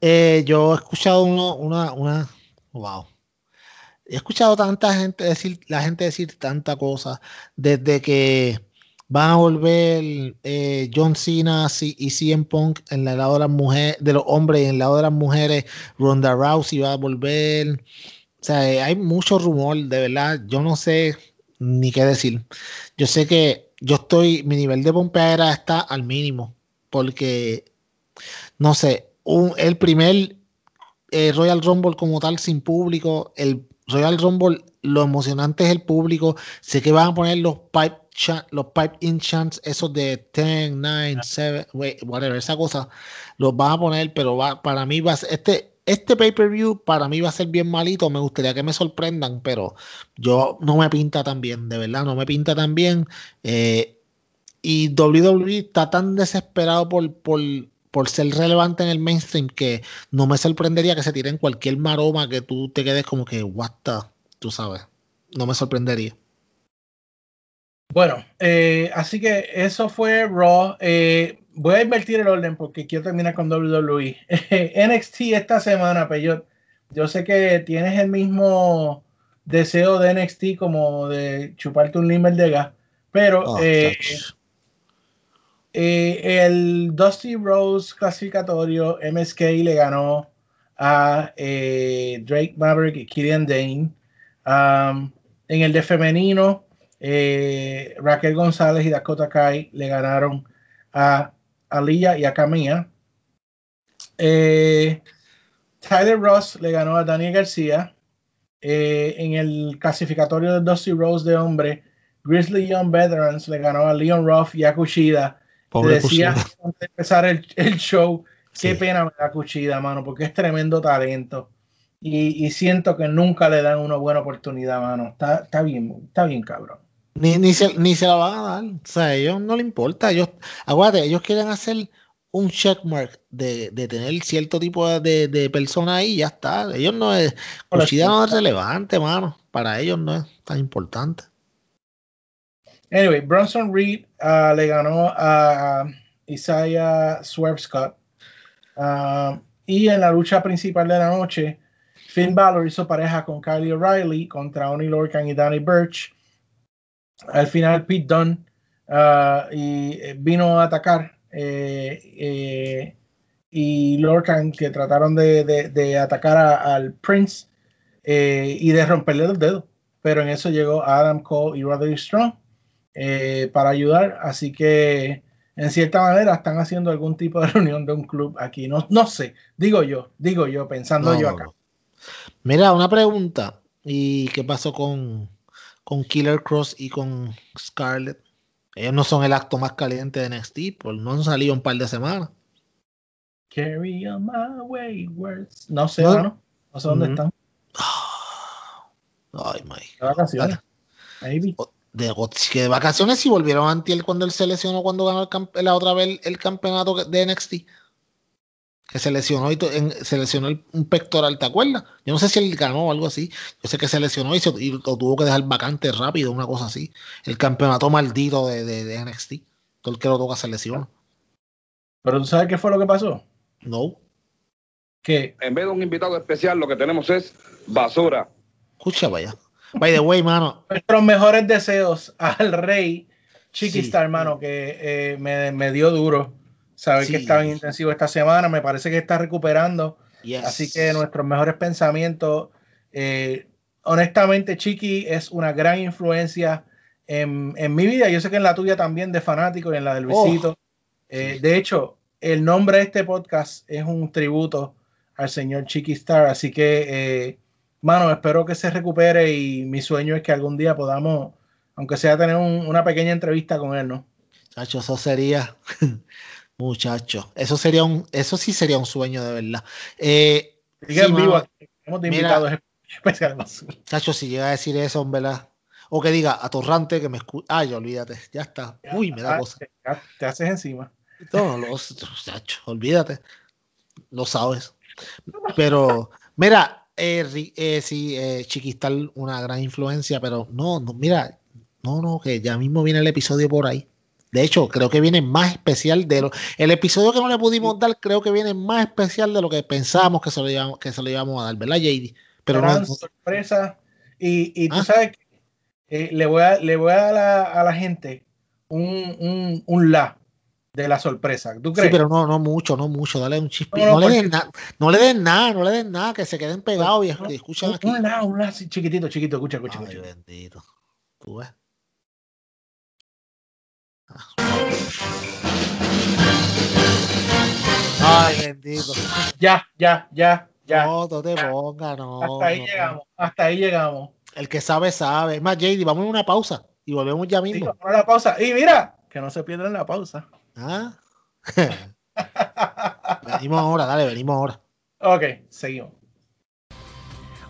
Eh, yo he escuchado una, una, wow. He escuchado tanta gente decir, la gente decir tanta cosa desde que van a volver eh, John Cena y CM Punk en el lado de las mujeres, de los hombres y en el lado de las mujeres, Ronda Rousey va a volver. O sea, hay mucho rumor, de verdad. Yo no sé ni qué decir. Yo sé que yo estoy, mi nivel de pompeadera está al mínimo, porque, no sé, el primer eh, Royal Rumble como tal sin público, el Royal Rumble, lo emocionante es el público. Sé que van a poner los pipe, los pipe in chants, esos de 10, 9, 7, whatever, esa cosa, los van a poner, pero va, para mí va a ser, este, este pay-per-view para mí va a ser bien malito. Me gustaría que me sorprendan, pero yo no me pinta tan bien, de verdad, no me pinta tan bien. Eh, y WWE está tan desesperado por, por, por ser relevante en el mainstream que no me sorprendería que se tiren cualquier maroma que tú te quedes como que, what the, tú sabes. No me sorprendería. Bueno, eh, así que eso fue Raw. Eh, voy a invertir el orden porque quiero terminar con WWE. NXT esta semana, Peyot. Yo sé que tienes el mismo deseo de NXT como de chuparte un limber de gas, pero oh, eh, eh, el Dusty Rose clasificatorio, MSK le ganó a eh, Drake Maverick y Killian Dane. Um, en el de femenino, eh, Raquel González y Dakota Kai le ganaron a Aliyah y a Camilla. Tyler Ross le ganó a Daniel García. en el clasificatorio de Dusty Rose de hombre, Grizzly Young Veterans le ganó a Leon Ruff y a Kushida. Pobre decía antes de empezar el, el show, qué pena me da Cuchida, mano, porque es tremendo talento. Y, y, siento que nunca le dan una buena oportunidad, mano. Está, está bien, está bien, cabrón. Ni, ni, se, ni se la van a dar. O sea, a ellos no le importa. Ellos, aguante, ellos quieren hacer un checkmark de, de tener cierto tipo de, de persona ahí y ya está. Ellos no es. Cuchida no es relevante, mano. Para ellos no es tan importante. Anyway, Bronson Reed uh, le ganó a Isaiah Swerve Scott. Uh, y en la lucha principal de la noche, Finn Balor hizo pareja con Kylie O'Reilly contra Oni Lorcan y Danny Birch. Al final, Pete Dunne uh, y eh, vino a atacar. Eh, eh, y Lorcan, que trataron de, de, atacar al Prince y de romperle los dedos. Pero en eso llegó Adam Cole y Roderick Strong eh, para ayudar. Así que en cierta manera están haciendo algún tipo de reunión de un club aquí. No, no sé, digo yo, digo yo, pensando yo acá. Mira, una pregunta. ¿Y qué pasó con, con Killer Cross y con Scarlett? Ellos no son el acto más caliente de NXT, pues no han salido un par de semanas. Carry on my words No sé, no, no sé dónde están. Ay, my. Vacaciones. Maybe de, de vacaciones y volvieron a Antiel cuando él se lesionó cuando ganó la otra vez el, campeonato de NXT. Que se lesionó y se lesionó un pectoral, ¿te acuerdas? Yo no sé si él ganó o algo así. Yo sé que se lesionó y, lo tuvo que dejar vacante rápido, una cosa así. El campeonato maldito de, de, NXT. Todo el que lo toca se lesiona. Pero tú sabes qué fue lo que pasó? No. Que en vez de un invitado especial, lo que tenemos es basura. Escucha, vaya. By the way, mano. Nuestros mejores deseos al rey Chiquistar, hermano, que eh, me, me, dio duro saber que estaba en intensivo esta semana. Me parece que está recuperando. Así que nuestros mejores pensamientos. Eh, honestamente, Chiqui es una gran influencia en, en, mi vida. Yo sé que en la tuya también, de fanático, y en la del oh. visito. Eh, de hecho, el nombre de este podcast es un tributo al señor Chiqui Star. Así que mano, espero que se recupere y mi sueño es que algún día podamos, aunque sea tener un- una pequeña entrevista con él, ¿no? Chacho, eso sería, muchacho, eso sería un, eso sí sería un sueño de verdad. Eh, Sigue Sí, en vivo, aquí. hemos de invitados especiales. basura. chacho, si llega a decir eso, en verdad, o que diga atorrante que me escucha, ay, olvídate, ya está, uy, me da Ah, cosa. te, te haces encima. No, los, chacho, olvídate, lo sabes. Pero, mira, eh, eh, sí, eh, Chiquistal, una gran influencia, pero no, no, mira, no, no, que ya mismo viene el episodio por ahí. De hecho, creo que viene más especial de lo. El episodio que no le pudimos dar, creo que viene más especial de lo que pensábamos que se lo íbamos, que se lo íbamos a dar, ¿verdad, JD? Pero no, Gran no- sorpresa. Y, y tú Ah. sabes que eh, le, voy a, le voy a dar a la, a la gente un, un, un la de la sorpresa. ¿Tú sí, crees? pero no, no mucho, no mucho, dale un chispito. No, No, no, le den nada, no le den nada, no le den nada, que se queden pegados y, un, aquí. un la, un la así chiquitito, chiquito. Escucha, escucha, Ay, escucha. bendito. Tú ves. Ay, bendito. Ya, ya, ya, ya. No, no te pongas, no. hasta ahí llegamos. Hasta ahí llegamos. El que sabe, sabe. Es más, JD, vamos a una pausa y volvemos ya Sí, mismo. vamos a la pausa. Y mira, que no se pierdan la pausa. ¿Ah? venimos ahora, dale, venimos ahora. ok, seguimos.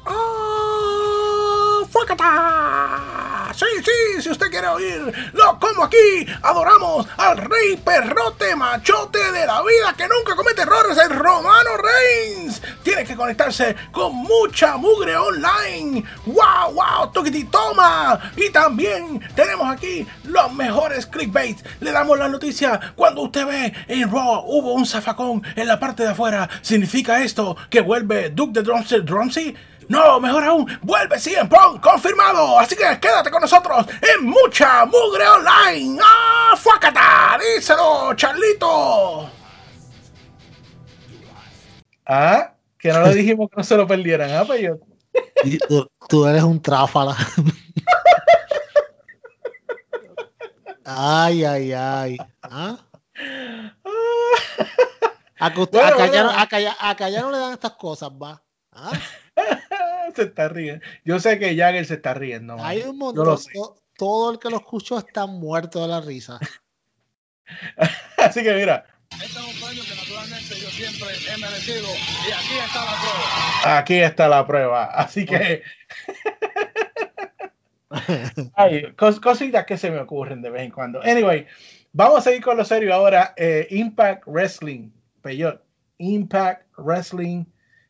¡Ah! ¡Fuacata! Sí, sí, si usted quiere oírlo como aquí, adoramos al rey perrote machote de la vida que nunca comete errores, el Romano Reigns. Tiene que conectarse con mucha mugre online. ¡Wow, wow! ¡Tukiti toma! Y también tenemos aquí los mejores clickbait. Le damos la noticia cuando usted ve en Raw hubo un zafacón en la parte de afuera. ¿Significa esto que vuelve Duke de Drumsy? No, mejor aún, vuelve CM Punk, confirmado. Así que quédate con nosotros en mucha mugre online. ¡Ah, fuácata! Díselo, Charlito. Ah, que no le dijimos que no se lo perdieran. Ah, pues yo. Y Tú, tú eres un tráfala. Ay, ay, ay. ¿Ah? A, Bueno, a que allá no- bueno. a allá- a le dan estas cosas, va. ¿Ah? se está riendo. Yo sé que Jagger se está riendo. Hay un montón. lo sé. to- todo el que lo escuchó está muerto de la risa. Así que mira, Este es un premio que naturalmente yo siempre he merecido y aquí está la prueba. aquí está la prueba. Así que. Ay, cos- cositas que se me ocurren de vez en cuando. Anyway, vamos a seguir con lo serio ahora. Eh, Impact Wrestling, Peyot. Impact Wrestling,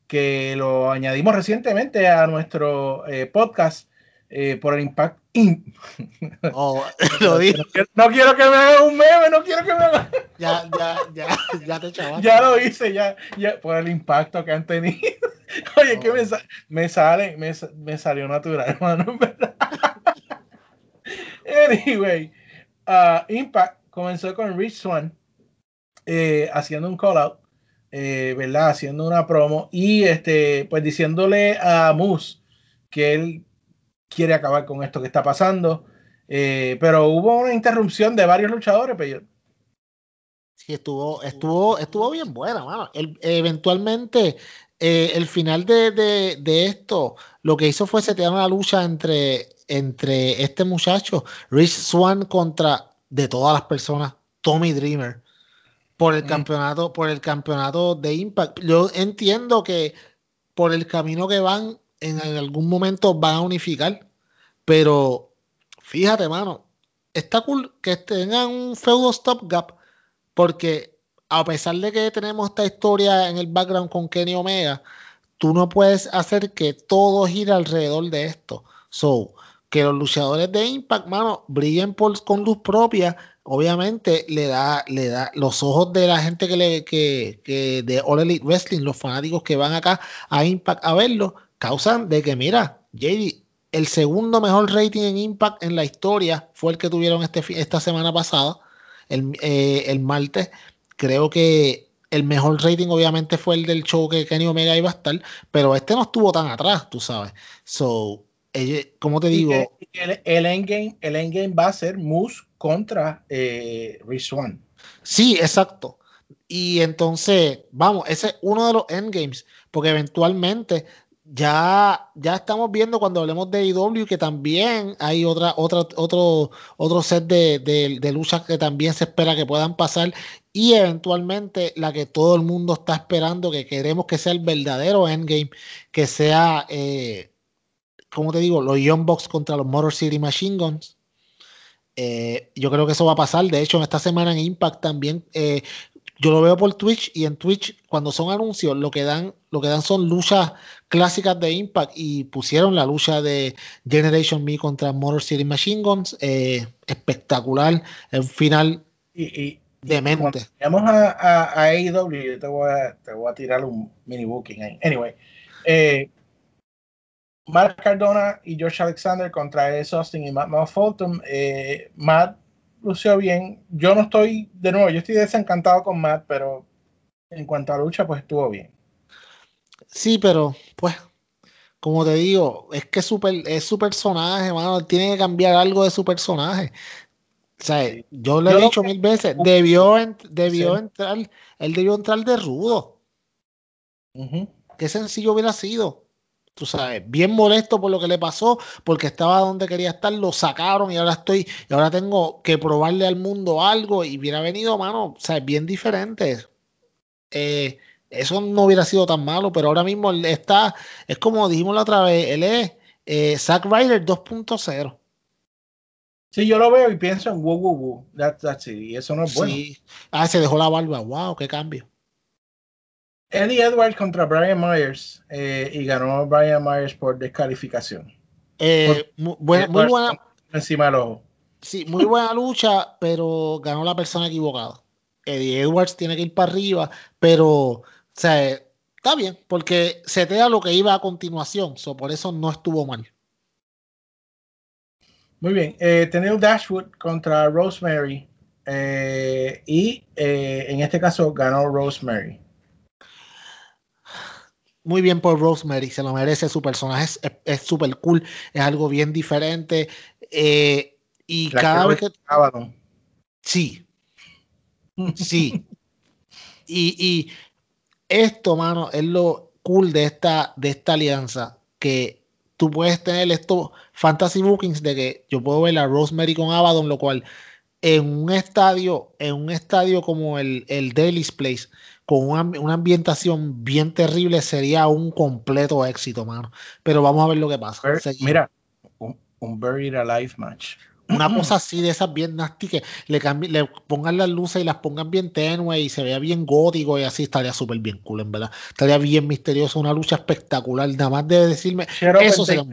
que lo añadimos recientemente a nuestro eh, podcast eh, por el Impact. In- Oh, lo dijo. no, quiero, que me hagan un meme, no quiero que me hagan. Ya, ya, ya, ya te chavaste. Ya lo hice, ya, ya, por el impacto que han tenido. Oye, que me, sa- me sale, me, sa- me salió natural, hermano, en verdad. Anyway, uh, Impact comenzó con Rich Swan eh, haciendo un call out, eh, ¿verdad? Haciendo una promo y este, pues diciéndole a Moose que él quiere acabar con esto que está pasando. eh, pero hubo una interrupción de varios luchadores, pero Sí, estuvo, estuvo, estuvo bien buena, mano. Eventualmente, eh, el final de, de- de esto, lo que hizo fue setear una lucha entre, entre este muchacho, Rich Swan, contra de todas las personas, Tommy Dreamer, por el campeonato, por el campeonato de Impact. Yo entiendo que por el camino que van, en, en algún momento van a unificar, pero fíjate, mano, está cool que tengan un feudo stopgap porque a pesar de que tenemos esta historia en el background con Kenny Omega, tú no puedes hacer que todo gire alrededor de esto. So, que los luchadores de Impact, mano, brillen por, con luz propia, obviamente le da, le da los ojos de la gente que le, que, que de All Elite Wrestling, los fanáticos que van acá a Impact a verlo, causan de que, mira, JD, el segundo mejor rating en Impact en la historia fue el que tuvieron este, esta semana pasada el, eh, el martes. Creo que el mejor rating obviamente fue el del show que Kenny Omega iba a estar, pero este no estuvo tan atrás, tú sabes. So, como te digo, el, el endgame, el endgame va a ser Moose contra eh, Rich Swann. sí, exacto. Y entonces, vamos, ese es uno de los endgames, porque eventualmente ya, ya estamos viendo cuando hablemos de IW que también hay otra, otra, otro, otro set de, de, luchas que también se espera que puedan pasar y eventualmente la que todo el mundo está esperando, que queremos que sea el verdadero endgame, que sea, eh, como te digo, los Young Bucks contra los Motor City Machine Guns. Eh, yo creo que eso va a pasar. De hecho, en esta semana en Impact también eh, yo lo veo por Twitch y en Twitch cuando son anuncios lo que dan lo que dan son luchas clásicas de Impact y pusieron la lucha de Generation Me contra Motor City Machine Guns eh, espectacular. El final y, demente. vamos a, a, AEW te voy a, te voy a tirar un mini booking ahí. Anyway eh, Mark Cardona y George Alexander contra S. Austin y Matt, Matt Fulton eh, Matt lució bien. Yo no estoy, de nuevo, yo estoy desencantado con Matt, pero en cuanto a lucha, pues estuvo bien. Sí, pero pues, como te digo, es que super, es su personaje, mano. Tiene que cambiar algo de su personaje. O sea, yo le he dicho mil veces, debió, debió entrar, él debió entrar de rudo. Qué sencillo hubiera sido tú sabes, bien molesto por lo que le pasó, porque estaba donde quería estar, lo sacaron y ahora estoy, y ahora tengo que probarle al mundo algo y hubiera venido, mano, o sea, bien diferente. Eh, eso no hubiera sido tan malo, pero ahora mismo él está, es como dijimos la otra vez, él es eh, Zack Ryder 2.0. Sí, yo lo veo y pienso en wow, wow, wow, that's, y eso no es bueno. Sí. Ah, se dejó la barba, wow, qué cambio. Eddie Edwards contra Brian Myers eh, y ganó Brian Myers por descalificación. Eh, muy, buena. Encima del ojo. Sí, muy buena lucha, pero ganó la persona equivocada. Eddie Edwards tiene que ir para arriba, pero o sea, está bien, porque se te da lo que iba a continuación, so, por eso no estuvo mal. Muy bien, eh, Dashwood contra Rosemary eh, y eh, en este caso ganó Rosemary muy bien por Rosemary, se lo merece, su personaje es súper cool, es algo bien diferente. Eh, y cada vez que... Sí, sí. y, y, esto, mano, es lo cool de esta, de esta alianza, que tú puedes tener estos fantasy bookings de que yo puedo ver a Rosemary con Abaddon, lo cual en un estadio, en un estadio como el, el Daily's Place, con una, ambientación bien terrible sería un completo éxito, mano. Pero vamos a ver lo que pasa. mira, un, Buried Alive match. Una cosa así de esas bien nasty que le, le pongan las luces y las pongan bien tenue y se vea bien gótico y así estaría súper bien cool, en verdad. Estaría bien misterioso, una lucha espectacular. Nada más de decirme, eso sería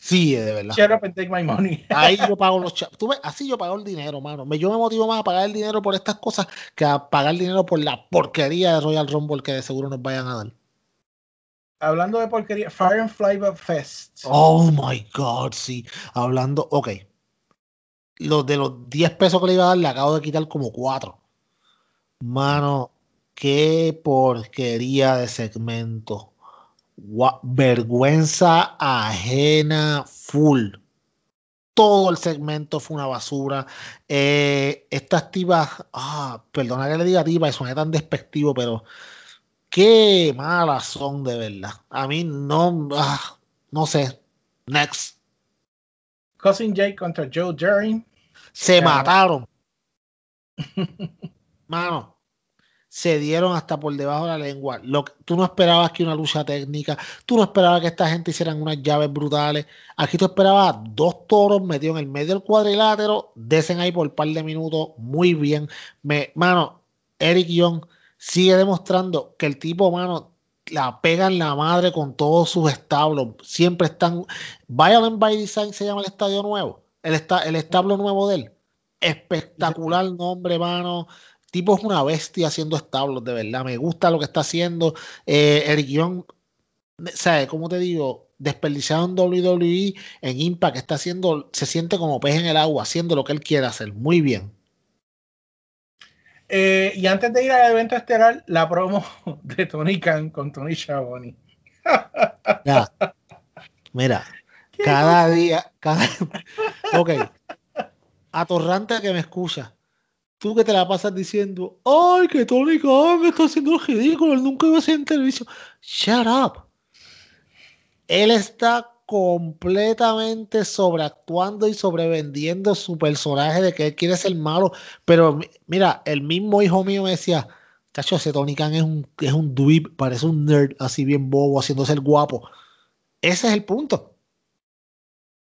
Sí, de verdad. Shut up and take my money. Ahí yo pago los chavos. Así yo pago el dinero, mano. Yo me motivo más a pagar el dinero por estas cosas que a pagar el dinero por la porquería de Royal Rumble que de seguro nos vayan a dar. Hablando de porquería, Fire and Fly Fest. Oh my God, sí. Hablando, ok. Los de los 10 pesos que le iba a dar, le acabo de quitar como 4. Mano, qué porquería de segmento vergüenza ajena full. Todo el segmento fue una basura. Eh, estas tibas, ah, perdona que le diga tiba, y suena tan despectivo, pero qué malas son de verdad. A mí no, ah, no sé. Next. Cousin Jake contra Joe Jerry. Se mataron. Mano, se dieron hasta por debajo de la lengua. Lo, tú no esperabas que una lucha técnica, tú no esperabas que esta gente hicieran unas llaves brutales. Aquí tú esperabas dos toros metidos en el medio del cuadrilátero, desen ahí por un par de minutos, muy bien. Mano, Eric Young sigue demostrando que el tipo, mano, la pega en la madre con todos sus establos. Siempre están. Violent by Design se llama el estadio nuevo. El, el establo nuevo de él. Espectacular nombre, mano tipo es una bestia haciendo establos, de verdad. Me gusta lo que está haciendo. Eh, Eric Young, ¿sabes? Como te digo, desperdiciado en WWE, en Impact, está haciendo, se siente como pez en el agua, haciendo lo que él quiere hacer. Muy bien. Eh, y antes de ir al evento estelar, la promo de Tony Khan con Tony Schiavone. Mira, cada día, cada... ok, atorrante que me escucha tú que te la pasas diciendo, ay, que Tony Khan está haciendo el ridículo, él nunca iba a ser en televisión. Shut up. Él está completamente sobreactuando y sobrevendiendo su personaje de que él quiere ser malo. Pero mira, el mismo hijo mío me decía, cacho, ese Tony Khan es un, es un dweeb, parece un nerd así bien bobo, haciéndose el guapo. Ese es el punto.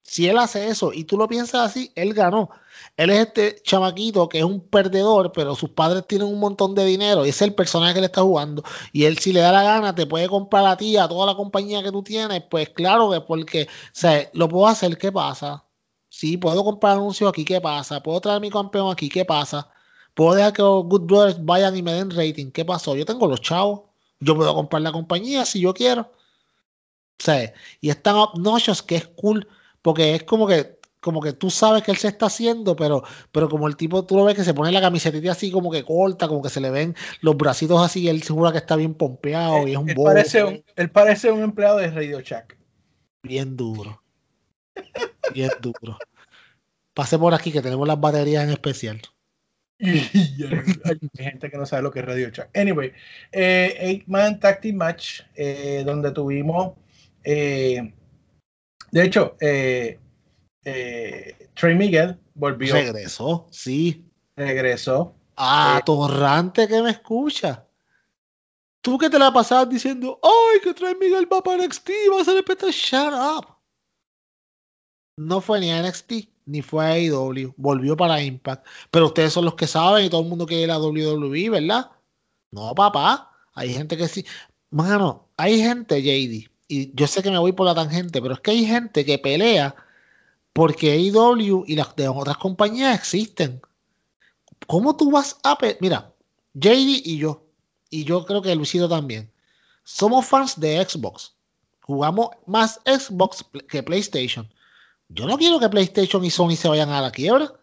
Si él hace eso y tú lo piensas así, él ganó. Él es este chamaquito que es un perdedor, pero sus padres tienen un montón de dinero y es el personaje que le está jugando. Y él, si le da la gana, te puede comprar a ti, a toda la compañía que tú tienes. Pues claro que porque, o sea, lo puedo hacer, ¿qué pasa? Sí, puedo comprar anuncios aquí, ¿qué pasa? Puedo traer a mi campeón aquí, ¿qué pasa? Puedo dejar que los Good Brothers vayan y me den rating, ¿qué pasó? Yo tengo los chavos. Yo puedo comprar la compañía si yo quiero. O sea, y están obnoxious que es cool porque es como que como que tú sabes que él se está haciendo, pero, pero como el tipo, tú lo ves que se pone la camiseta así como que corta, como que se le ven los bracitos así, él seguro que está bien pompeado y es un él Parece un, él parece un empleado de Radio Shack. Bien duro. Bien duro. Pase por aquí que tenemos las baterías en especial. hay gente que no sabe lo que es Radio Shack. Anyway, eh, Eight Man Tactic Match, eh, donde tuvimos eh, de hecho, eh, eh, Trey Miguel volvió. Regresó, sí. Regresó. Ah, torrante que me escucha. Tú que te la pasabas diciendo, ay, que Trey Miguel va para NXT, va a ser el shut up. No fue ni a NXT, ni fue a AEW, volvió para Impact. Pero ustedes son los que saben y todo el mundo quiere la WWE, ¿verdad? No, papá. Hay gente que sí. Mano, hay gente, JD, y yo sé que me voy por la tangente, pero es que hay gente que pelea porque AEW y las de otras compañías existen. ¿Cómo tú vas a Mira, JD y yo, y yo creo que Lucido también, somos fans de Xbox. Jugamos más Xbox que PlayStation. Yo no quiero que PlayStation y Sony se vayan a la quiebra.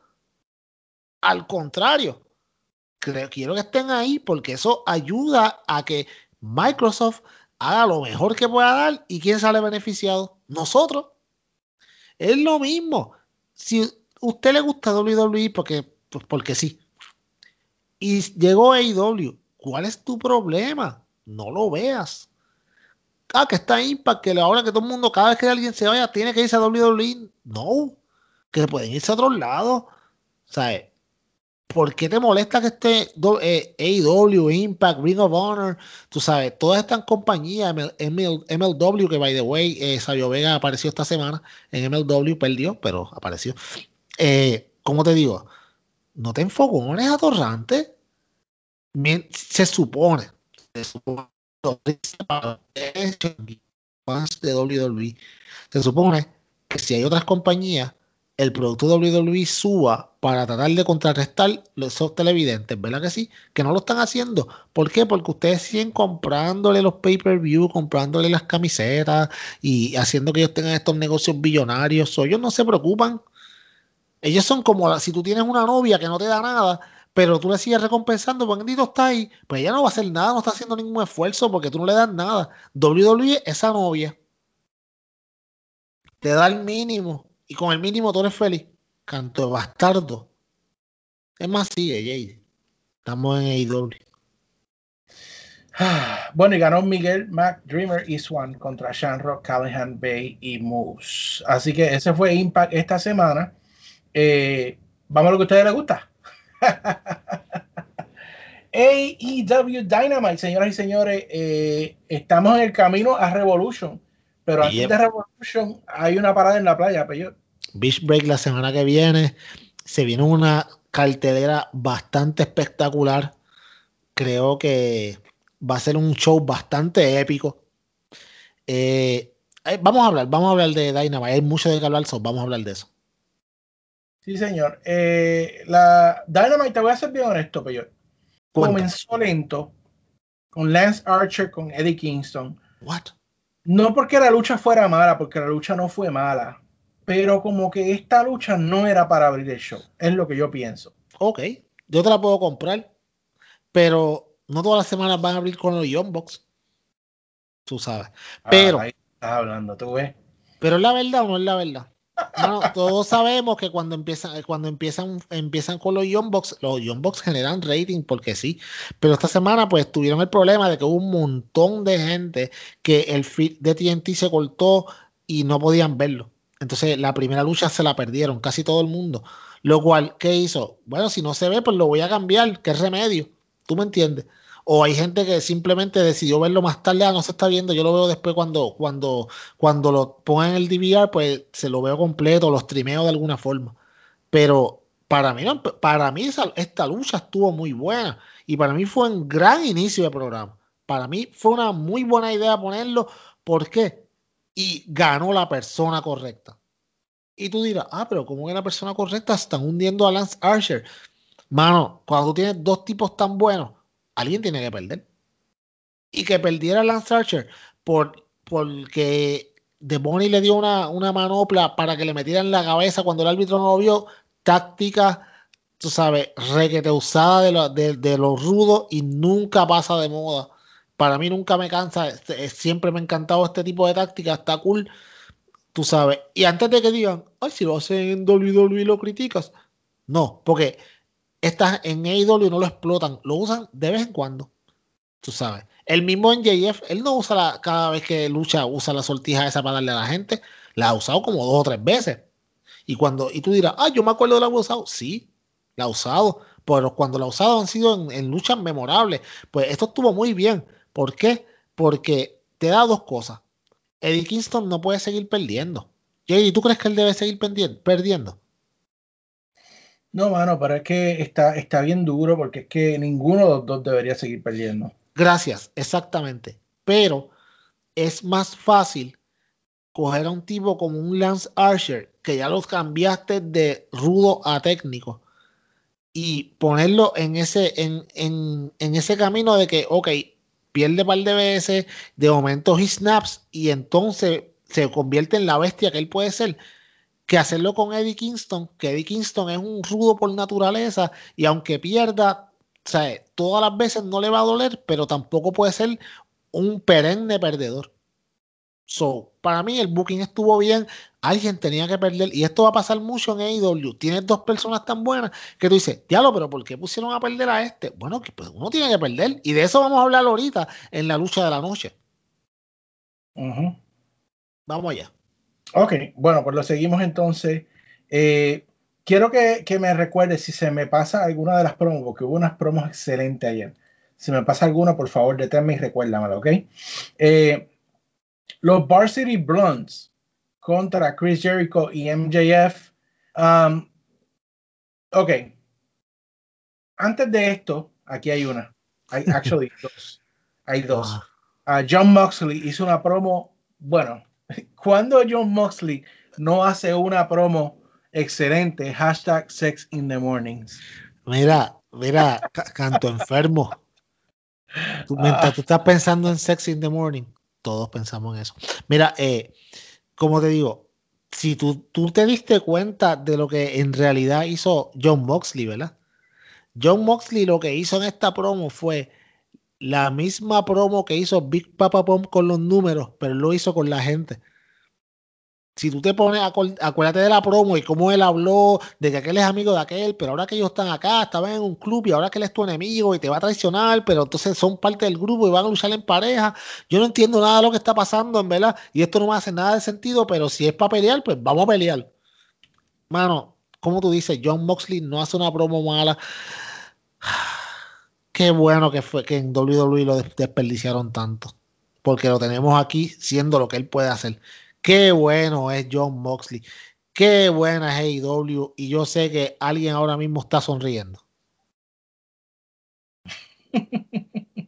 Al contrario, creo, quiero que estén ahí porque eso ayuda a que Microsoft haga lo mejor que pueda dar y quién sale beneficiado. Nosotros. Es lo mismo. Si usted le gusta WWE porque, pues porque sí. Y llegó AEW, ¿cuál es tu problema? No lo veas. Ah, que está Impact, que ahora que todo el mundo, cada vez que alguien se vaya, tiene que irse a WWE. No, que pueden irse a otro lado. O sea, ¿por qué te molesta que esté eh, AEW, Impact, Ring of Honor? Tú sabes, todas estas compañías, MLW, que by the way, eh, Sabio Vega apareció esta semana en MLW, perdió, pero apareció. Eh, ¿Cómo te digo? No te enfocones atorrante. Se supone, se supone de WWE, se supone que si hay otras compañías el producto WWE suba para tratar de contrarrestar esos televidentes, ¿verdad que sí? Que no lo están haciendo. ¿Por qué? Porque ustedes siguen comprándole los pay-per-view, comprándole las camisetas y haciendo que ellos tengan estos negocios billonarios. Ellos no se preocupan. Ellos son como si tú tienes una novia que no te da nada, pero tú le sigues recompensando, porque Tito está ahí, pues ella no va a hacer nada, no está haciendo ningún esfuerzo porque tú no le das nada. WWE, esa novia, te da el mínimo y con el mínimo tú eres feliz. Canto de bastardo. Es más, sigue, Jade. Estamos en AEW. Bueno, y ganó Miguel Mac Dreamer y Swan contra Shanrock, Callahan Bay y Moose. Así que ese fue Impact esta semana. Eh, vamos a lo que a ustedes les gusta. AEW Dynamite, señoras y señores, eh, estamos en el camino a Revolution, pero antes de Revolution hay una parada en la playa, pero Beach Break la semana que viene. Se viene una cartelera bastante espectacular. Creo que va a ser un show bastante épico. Eh, eh, vamos a hablar, vamos a hablar de Dynamite. Hay mucho de que hablar, vamos a hablar de eso. Sí, señor. Eh, la Dynamite, te voy a ser bien honesto, pero comenzó lento con Lance Archer, con Eddie Kingston. What? No porque la lucha fuera mala, porque la lucha no fue mala pero como que esta lucha no era para abrir el show, es lo que yo pienso. Ok, yo te la puedo comprar, pero no todas las semanas van a abrir con los Young Box. Tú sabes. Ah, pero. ahí estás hablando, tú ves. Pero es la verdad o no es la verdad. todos sabemos que cuando empiezan, cuando empiezan, empiezan con los Young Box, los Young Box generan rating porque sí. Pero esta semana, pues tuvieron el problema de que hubo un montón de gente que el feed de TNT se cortó y no podían verlo. Entonces, la primera lucha se la perdieron, casi todo el mundo. Lo cual, ¿qué hizo? Bueno, si no se ve, pues lo voy a cambiar. ¿Qué remedio? ¿Tú me entiendes? o hay gente que simplemente decidió verlo más tarde, ah, no se está viendo, yo lo veo después cuando, cuando, cuando lo pongan en el DVR, pues se lo veo completo, lo streameo de alguna forma. Pero para mí, para mí esta lucha estuvo muy buena y para mí fue un gran inicio de programa. Para mí fue una muy buena idea ponerlo. ¿Por qué? Y ganó la persona correcta. Y tú dirás, ah, pero ¿cómo que la persona correcta están hundiendo a Lance Archer? Mano, cuando tú tienes dos tipos tan buenos, alguien tiene que perder. Y que perdiera Lance Archer por, porque The Bonnie le dio una, una manopla para que le metieran la cabeza cuando el árbitro no lo vio. Táctica, tú sabes, requete usada de lo, de, de rudo y nunca pasa de moda. Para mí nunca me cansa, este, siempre me ha encantado este tipo de táctica, está cool, tú sabes. Y antes de que digan, ay, si lo hacen en WWE lo criticas. No, porque estas en AEW no lo explotan, lo usan de vez en cuando. Tú sabes. El mismo en JF, él no usa cada vez que lucha, usa la sortija esa para darle a la gente. La ha usado como dos o tres veces. Y cuando, y tú dirás, ah, yo me acuerdo de la usado. Sí, la ha usado. Pero cuando la ha usado han sido en luchas memorables. Pues esto estuvo muy bien. ¿Por qué? Porque te da dos cosas. Eddie Kingston no puede seguir perdiendo. ¿Y tú crees que él debe seguir perdiendo? No, mano, pero es que está, está bien duro porque es que ninguno de los dos debería seguir perdiendo. Gracias, exactamente. Pero es más fácil coger a un tipo como un Lance Archer, que ya los cambiaste de rudo a técnico, y ponerlo en ese, en, en, en ese camino de que, ok, pierde un par de veces, de momento he snaps, y entonces se convierte en la bestia que él puede ser que hacerlo con Eddie Kingston, que Eddie Kingston es un rudo por naturaleza y aunque pierda, todas las veces no le va a doler, pero tampoco puede ser un perenne perdedor. So, para mí el booking estuvo bien, alguien tenía que perder y esto va a pasar mucho en AEW. Tienes dos personas tan buenas que tú dices, diablo, pero ¿por qué pusieron a perder a este? Bueno, que pues uno tiene que perder y de eso vamos a hablar ahorita en la lucha de la noche. Vamos allá. Ok, bueno, pues lo seguimos entonces. Eh, quiero que, me recuerde si se me pasa alguna de las promos, porque hubo unas promos excelentes ayer. Si me pasa alguna, por favor, deténme y recuérdamelo, ¿ok? Eh, los Varsity Blondes contra Chris Jericho y MJF. Um, ok. Antes de esto, aquí hay una. Hay actually dos. Hay dos. Uh, John Moxley hizo una promo, bueno, cuando John Moxley no hace una promo excelente, hashtag sex in the mornings. Mira, mira, canto enfermo. Tú, mientras tú estás pensando en sex in the morning, todos pensamos en eso. Mira, eh, como te digo, si tú, tú te diste cuenta de lo que en realidad hizo John Moxley, ¿verdad? John Moxley lo que hizo en esta promo fue la misma promo que hizo Big Papa Pump con los números, pero lo hizo con la gente. Si tú te pones, acuérdate de la promo y cómo él habló de que aquel es amigo de aquel, pero ahora que ellos están acá, estaban en un club y ahora que él es tu enemigo y te va a traicionar, pero entonces son parte del grupo y van a luchar en pareja. Yo no entiendo nada de lo que está pasando, en verdad, y esto no me hace nada de sentido, pero si es para pelear, pues vamos a pelear. Mano, como tú dices, John Moxley no hace una promo mala. Qué bueno que fue que en WWE lo desperdiciaron tanto. Porque lo tenemos aquí siendo lo que él puede hacer. Qué bueno es John Moxley. Qué buena es AEW. Y yo sé que alguien ahora mismo está sonriendo.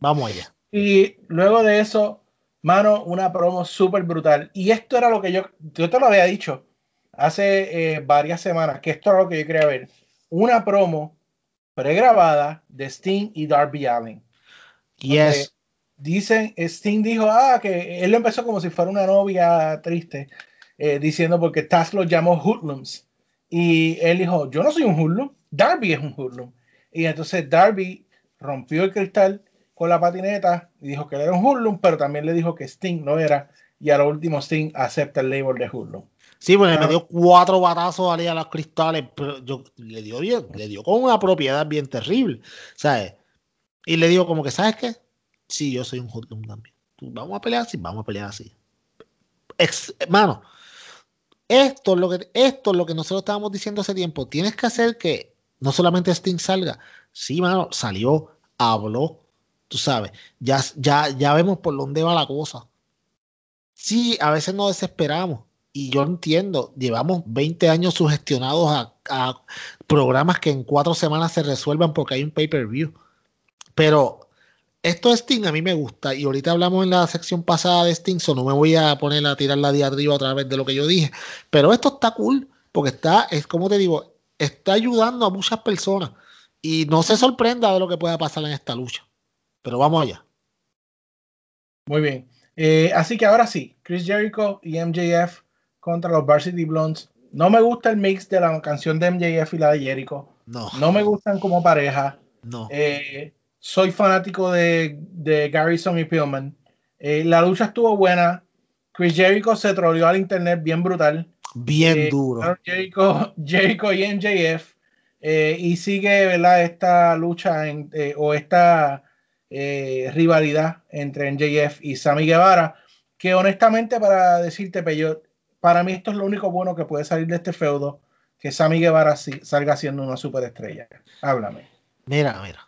Vamos allá. Y luego de eso, mano, una promo súper brutal. Y esto era lo que yo, yo te lo había dicho hace eh, varias semanas, que esto era lo que yo quería ver. Una promo pregrabada de Sting y Darby Allin. Yes. Dicen, Sting dijo, ah, que él lo empezó como si fuera una novia triste, eh, diciendo porque Taz lo llamó hoodlums. Y él dijo, yo no soy un hoodlum, Darby es un hoodlum. Y entonces Darby rompió el cristal con la patineta y dijo que él era un hoodlum, pero también le dijo que Sting no era. Y a lo último Sting acepta el label de hoodlum. Sí, bueno, me dio cuatro batazos a los cristales, pero yo le dio bien, le dio con una propiedad bien terrible, ¿sabes? Y le digo como que, ¿sabes qué? Sí, yo soy un hoodlum también. Vamos a pelear así, vamos a pelear así. hermano, esto es, lo que, esto es lo que nosotros estábamos diciendo hace tiempo. Tienes que hacer que no solamente Sting salga. Sí, mano, salió, habló, tú sabes. Ya, ya, ya vemos por dónde va la cosa. Sí, a veces nos desesperamos. Y yo entiendo, llevamos 20 años sugestionados a, a programas que en cuatro semanas se resuelvan porque hay un pay-per-view. Pero esto de Sting a mí me gusta y ahorita hablamos en la sección pasada de Sting, so no me voy a poner a tirar la arriba otra vez de lo que yo dije, pero esto está cool porque está, es como te digo, está ayudando a muchas personas y no se sorprenda de lo que pueda pasar en esta lucha. Pero vamos allá. Muy bien. Eh, así que ahora sí, Chris Jericho y MJF contra los Varsity Blondes. No me gusta el mix de la canción de MJF y la de Jericho. No. No me gustan como pareja. No. Eh, soy fanático de, de Garrison y Pillman. Eh, la lucha estuvo buena. Chris Jericho se troleó al internet bien brutal. Bien eh, duro. Jericho, Jericho y MJF. Eh, y sigue ¿verdad? esta lucha en, o esta rivalidad entre MJF y Sammy Guevara. Que honestamente, para decirte, Peyo, para mí esto es lo único bueno que puede salir de este feudo. Que Sammy Guevara salga siendo una superestrella. Háblame. Mira, mira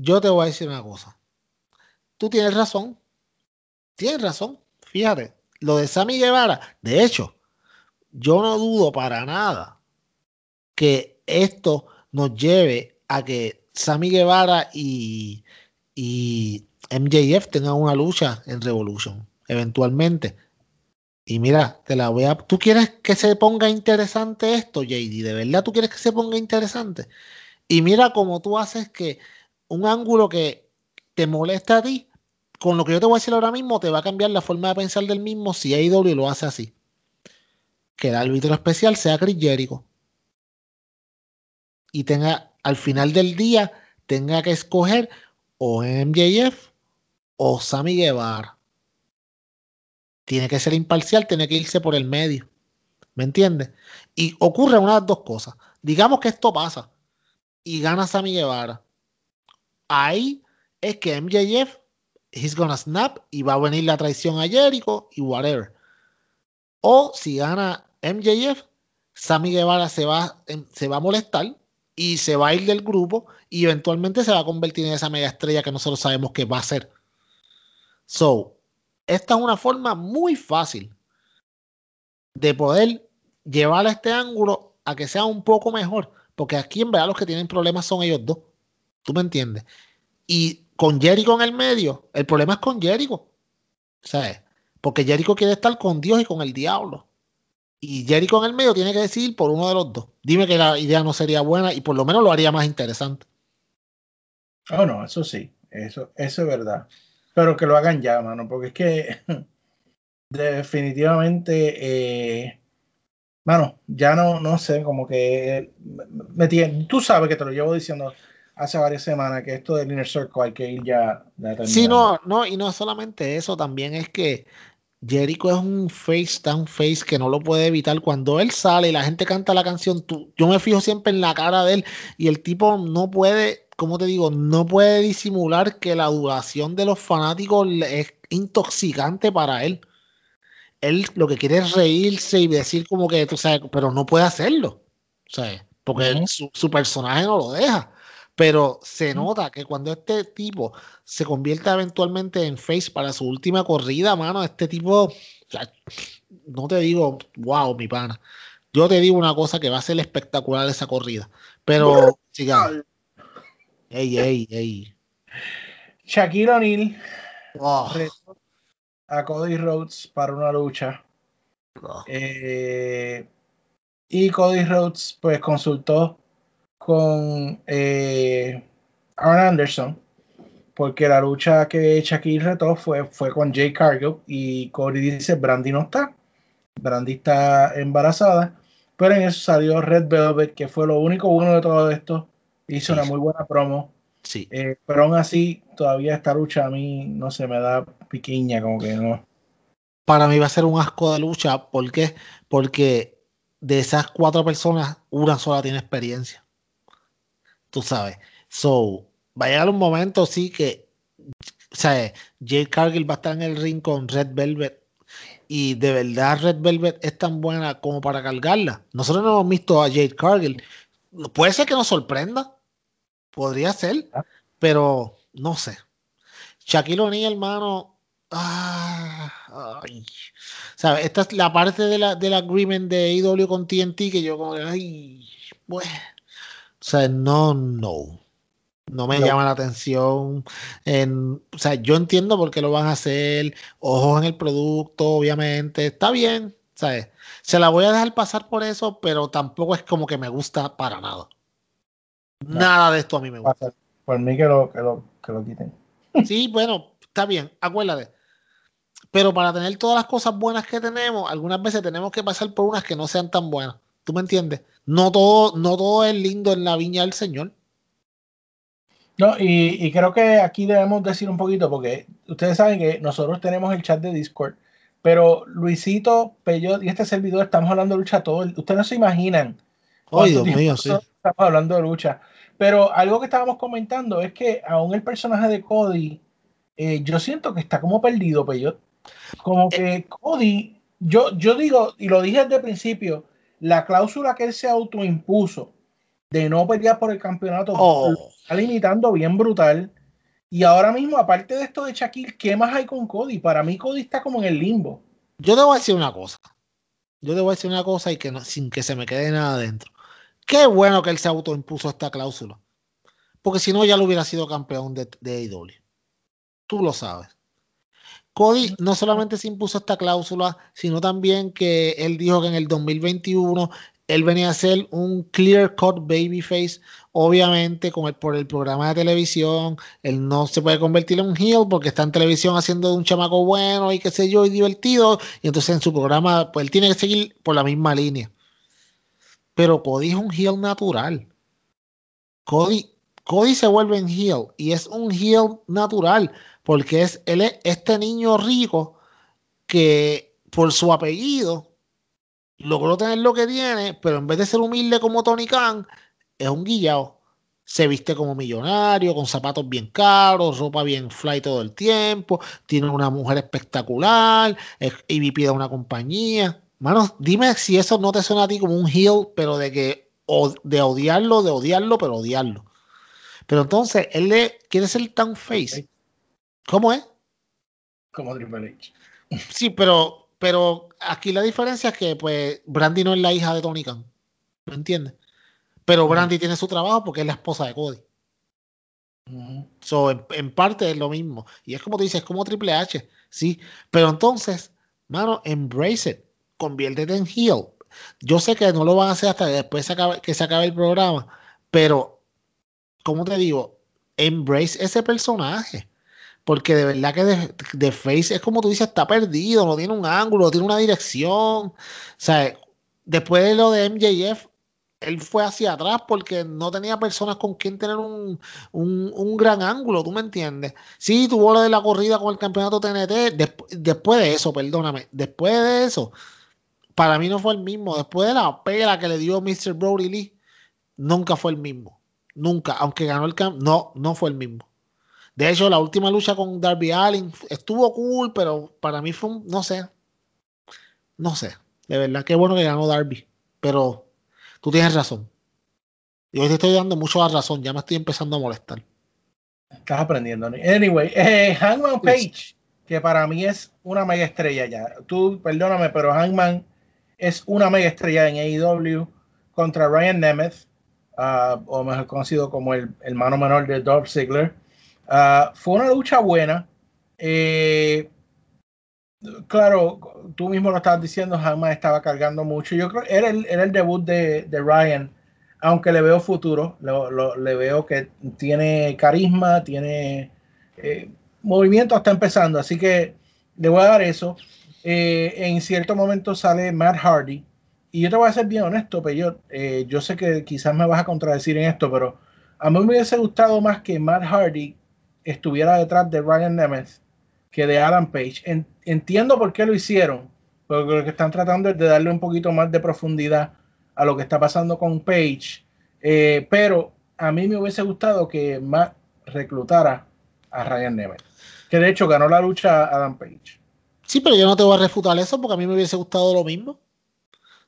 yo te voy a decir una cosa. Tú tienes razón. Tienes razón. Fíjate, lo de Sammy Guevara, de hecho, yo no dudo para nada que esto nos lleve a que Sammy Guevara y, y MJF tengan una lucha en Revolution, eventualmente. Y mira, te la voy a. ¿Tú quieres que se ponga interesante esto, JD? ¿De verdad tú quieres que se ponga interesante? Y mira cómo tú haces que un ángulo que te molesta a ti, con lo que yo te voy a decir ahora mismo, te va a cambiar la forma de pensar del mismo si AEW lo hace así. Que el árbitro especial sea Chris Jericho. Y tenga, al final del día, tenga que escoger o MJF o Sammy Guevara. Tiene que ser imparcial, tiene que irse por el medio. ¿Me entiendes? Y ocurre una de las dos cosas. Digamos que esto pasa y gana Sammy Guevara ahí es que MJF, he's gonna snap y va a venir la traición a Jericho y whatever. O si gana MJF, Sammy Guevara se va, se va a molestar y se va a ir del grupo y eventualmente se va a convertir en esa mega estrella que nosotros sabemos que va a ser. So, esta es una forma muy fácil de poder llevar a este ángulo a que sea un poco mejor, porque aquí en verdad los que tienen problemas son ellos dos. ¿Tú me entiendes? Y con Jericho en el medio, el problema es con Jericho. ¿Sabes? Porque Jericho quiere estar con Dios y con el diablo. Y Jericho en el medio tiene que decidir por uno de los dos. Dime que la idea no sería buena y por lo menos lo haría más interesante. Oh, no, eso sí. Eso, eso es verdad. Pero que lo hagan ya, mano. Porque es que definitivamente, eh, mano, ya no, no sé, como que me, me, tú sabes que te lo llevo diciendo hace varias semanas que esto del Inner Circle hay que ir ya. sí, no, no, y no solamente eso, también es que Jericho es un face tan face que no lo puede evitar. Cuando él sale y la gente canta la canción, tú, yo me fijo siempre en la cara de él y el tipo no puede, como te digo, no puede disimular que la duración de los fanáticos es intoxicante para él. Él lo que quiere es reírse y decir como que, tú sabes, pero no puede hacerlo, ¿sabes? Porque su, su personaje no lo deja. Pero se nota que cuando este tipo se convierta eventualmente en face para su última corrida, mano, este tipo, no te digo, wow, mi pana. Yo te digo una cosa que va a ser espectacular esa corrida. Pero, sigamos. Ey, ey, ey. Shaquille O'Neal oh. a Cody Rhodes para una lucha. Oh. Eh, y Cody Rhodes, pues, consultó con eh, Aaron Anderson, porque la lucha que Shaquille retó fue, fue con Jay Cargill y Cody dice, Brandy no está, Brandy está embarazada, pero en eso salió Red Velvet, que fue lo único bueno de todo esto, hizo una muy buena promo. Sí. Eh, pero aún así, todavía esta lucha a mí no se me da piquiña, como que no. para mí va a ser un asco de lucha. ¿Por qué? Porque de esas cuatro personas, una sola tiene experiencia. Tú sabes. So, va a llegar un momento, sí, que, o sea, Jade Cargill va a estar en el ring con Red Velvet. Y de verdad Red Velvet es tan buena como para cargarla. Nosotros no hemos visto a Jade Cargill. Puede ser que nos sorprenda. Podría ser. Pero no sé. Shaquille O'Neal, hermano. Ah, ¿Sabes? Esta es la parte de la, del agreement de IW con TNT que yo como ay, bueno. O sea, no, no. No me llama la atención. En, o sea, yo entiendo por qué lo van a hacer. Ojos en el producto, obviamente. Está bien. ¿sabes? Se la voy a dejar pasar por eso, pero tampoco es como que me gusta para nada. Nada de esto a mí me gusta. Por mí que lo, que lo, que lo quiten. Sí, bueno, está bien, acuérdate. Pero para tener todas las cosas buenas que tenemos, algunas veces tenemos que pasar por unas que no sean tan buenas. ¿Tú me entiendes? No todo, no todo es lindo en la viña del Señor. No, y, creo que aquí debemos decir un poquito, porque ustedes saben que nosotros tenemos el chat de Discord, pero Luisito, Peyot y este servidor estamos hablando de lucha todo. Ustedes no se imaginan. Ay, Dios mío, sí. Estamos hablando de lucha. Pero algo que estábamos comentando es que aún el personaje de Cody, eh, yo siento que está como perdido, Peyot. Como eh. que Cody, yo, yo digo, y lo dije desde el principio, la cláusula que él se autoimpuso de no pelear por el campeonato oh. está limitando bien brutal. Y ahora mismo, aparte de esto de Shaquille, ¿qué más hay con Cody? Para mí, Cody está como en el limbo. Yo te voy a decir una cosa. Yo te voy a decir una cosa y que no, sin que se me quede nada dentro. Qué bueno que él se autoimpuso esta cláusula. Porque si no, ya lo hubiera sido campeón de, de Tú lo sabes. Cody no solamente se impuso esta cláusula, sino también que él dijo que en el 2021 él venía a ser un clear cut babyface. Obviamente, con el, por el programa de televisión, él no se puede convertir en un heel porque está en televisión haciendo de un chamaco bueno y qué sé yo, y divertido. Y entonces en su programa, pues él tiene que seguir por la misma línea. Pero Cody es un heel natural. Cody, Cody se vuelve en heel y es un heel natural porque es, él es este niño rico que por su apellido logró tener lo que tiene, pero en vez de ser humilde como Tony Khan, es un guillao. Se viste como millonario, con zapatos bien caros, ropa bien fly todo el tiempo, tiene una mujer espectacular, es EVP de una compañía. Mano, dime si eso no te suena a ti como un heel, pero de que de odiarlo, de odiarlo, pero odiarlo. Pero entonces, él le quiere ser tan face. ¿Cómo es? Como Triple H. Sí, pero pero aquí la diferencia es que, pues, Brandy no es la hija de Tony Khan. ¿Me entiendes? Pero Brandy tiene su trabajo porque es la esposa de Cody. so, en, parte es lo mismo. Y es como tú dices, es como Triple H. Sí. Pero entonces, mano, embrace it. Conviértete en heel. Yo sé que no lo van a hacer hasta después que se acabe el programa. Pero, como te digo, embrace ese personaje. Porque de verdad que de, Face es como tú dices, está perdido, no tiene un ángulo, no tiene una dirección. O sea, después de lo de MJF, él fue hacia atrás porque no tenía personas con quien tener un, gran ángulo, ¿tú me entiendes? Sí, tuvo lo de la corrida con el campeonato TNT, después de eso, perdóname, después de eso, para mí no fue el mismo. Después de la pela que le dio Mr. Brody Lee, nunca fue el mismo. Nunca, aunque ganó el campeonato, no, no fue el mismo. De hecho, la última lucha con Darby Allin estuvo cool, pero para mí fue un, no sé, no sé. De verdad, qué bueno que ganó Darby. Pero tú tienes razón. Y hoy te estoy dando mucho la razón. Ya me estoy empezando a molestar. Estás aprendiendo. Anyway, eh, Hangman Page, que para mí es una mega estrella ya. Tú, perdóname, pero Hangman es una mega estrella en AEW contra Ryan Nemeth, ah, o mejor conocido como el hermano menor de Dolph Ziggler. Ah, fue una lucha buena. Eh, claro, tú mismo lo estabas diciendo, jamás estaba cargando mucho. Yo creo que era el, debut de, Ryan, aunque le veo futuro, le veo que tiene carisma, tiene eh, movimiento, está empezando, así que le voy a dar eso. Eh, en cierto momento sale Matt Hardy, y yo te voy a ser bien honesto, pero yo, yo sé que quizás me vas a contradecir en esto, pero a mí me hubiese gustado más que Matt Hardy estuviera detrás de Ryan Nemeth que de Adam Page. entiendo por qué lo hicieron, porque lo que están tratando es de darle un poquito más de profundidad a lo que está pasando con Page, eh, pero a mí me hubiese gustado que Matt reclutara a Ryan Nemeth, que de hecho ganó la lucha a Adam Page. Sí, pero yo no te voy a refutar eso porque a mí me hubiese gustado lo mismo.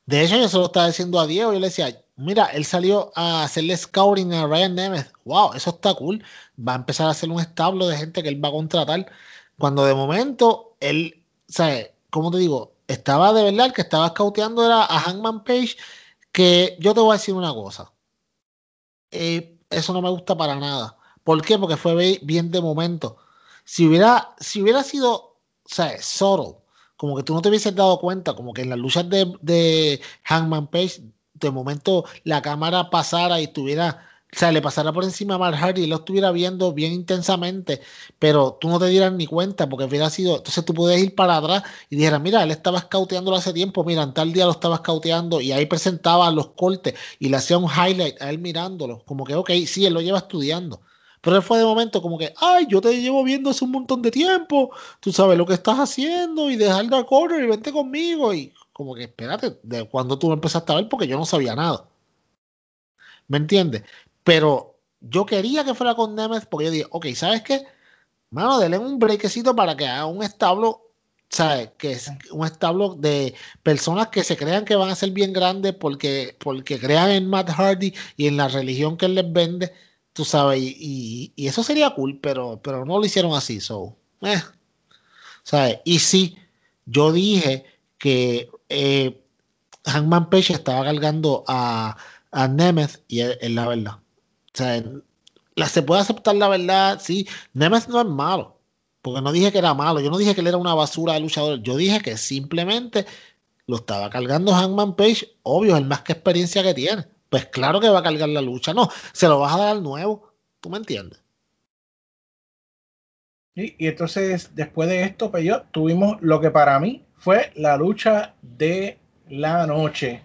De hecho, yo se lo estaba diciendo a Diego. Yo le decía, mira, él salió a hacerle scouting a Ryan Nemeth. Wow, eso está cool. Va a empezar a hacer un establo de gente que él va a contratar. Cuando de momento él, ¿sabes? ¿Cómo te digo? Estaba de verdad, el que estaba scouteando era a Hangman Page. Que yo te voy a decir una cosa. Eh, eso no me gusta para nada. ¿Por qué? Porque fue bien de momento. Si hubiera, si hubiera sido o sea, solo, como que tú no te hubieses dado cuenta, como que en las luchas de, de Hangman Page, de momento la cámara pasara y estuviera, o sea, le pasara por encima a Mark y lo estuviera viendo bien intensamente, pero tú no te dieras ni cuenta porque hubiera sido, entonces tú puedes ir para atrás y dijeras, mira, él estaba scouteándolo hace tiempo, mira, en tal día lo estaba scouteando y ahí presentaba los cortes y le hacía un highlight a él mirándolo, como que, ok, sí, él lo lleva estudiando. Pero él fue de momento como que, ay, yo te llevo viendo hace un montón de tiempo, tú sabes lo que estás haciendo y dejar de correr y vente conmigo. Y como que, espérate, de cuando tú empezaste a ver, porque yo no sabía nada. ¿Me entiendes? Pero yo quería que fuera con Nemeth porque yo dije, ok, ¿sabes qué? Mano, denle un breakcito para que haga un establo, ¿sabes? Que es un establo de personas que se crean que van a ser bien grandes porque, porque crean en Matt Hardy y en la religión que él les vende Tú sabes, y, eso sería cool, pero, pero no lo hicieron así. So, eh, ¿sabes? Y sí, yo dije que eh, Hangman Page estaba cargando a, a Nemeth y es, la verdad. O sea, se puede aceptar la verdad, sí. Nemeth no es malo, porque no dije que era malo, yo no dije que él era una basura de luchador, yo dije que simplemente lo estaba cargando Hangman Page, obvio, el más que experiencia que tiene pues claro que va a cargar la lucha. No, se lo vas a dar al nuevo. ¿Tú me entiendes? Y, entonces, después de esto, pues tuvimos lo que para mí fue la lucha de la noche.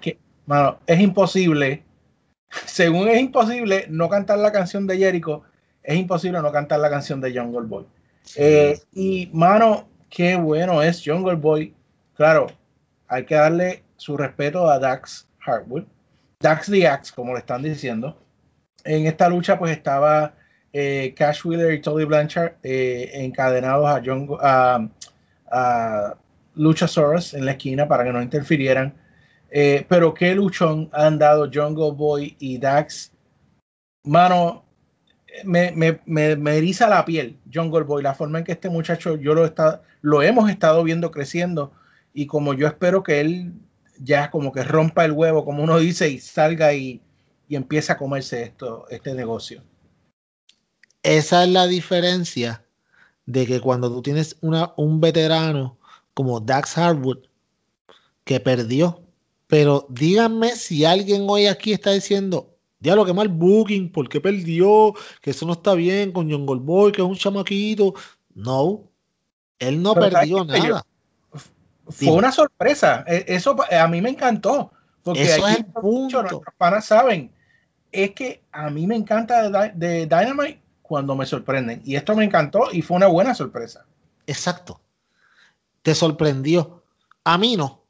que, bueno, es imposible. Según es imposible no cantar la canción de Jericho, es imposible no cantar la canción de Jungle Boy. Eh, y, mano, qué bueno es Jungle Boy. Claro, hay que darle su respeto a Dax Hartwood. Dax the Axe, como le están diciendo. En esta lucha, pues estaba eh, Cash Wheeler y Tolly Blanchard eh, encadenados a, John, a, a Luchasaurus en la esquina para que no interfirieran. Eh, pero qué luchón han dado Jungle Boy y Dax. Mano, me, me, me, me, eriza la piel, Jungle Boy, la forma en que este muchacho, yo lo, está, lo hemos estado viendo creciendo y como yo espero que él ya como que rompa el huevo, como uno dice, y salga y, y empiece a comerse esto, este negocio. Esa es la diferencia de que cuando tú tienes una, un veterano como Dax Harwood que perdió, pero díganme si alguien hoy aquí está diciendo, ya lo que mal booking, porque perdió, que eso no está bien con John Goldboy, que es un chamaquito. No, él no perdió nada fue una sorpresa. E, eso a mí me encantó. Porque Eso es el punto. nuestros panas saben. Es que a mí me encanta de, Dynamite cuando me sorprenden. Y esto me encantó y fue una buena sorpresa. Exacto. Te sorprendió. A mí no.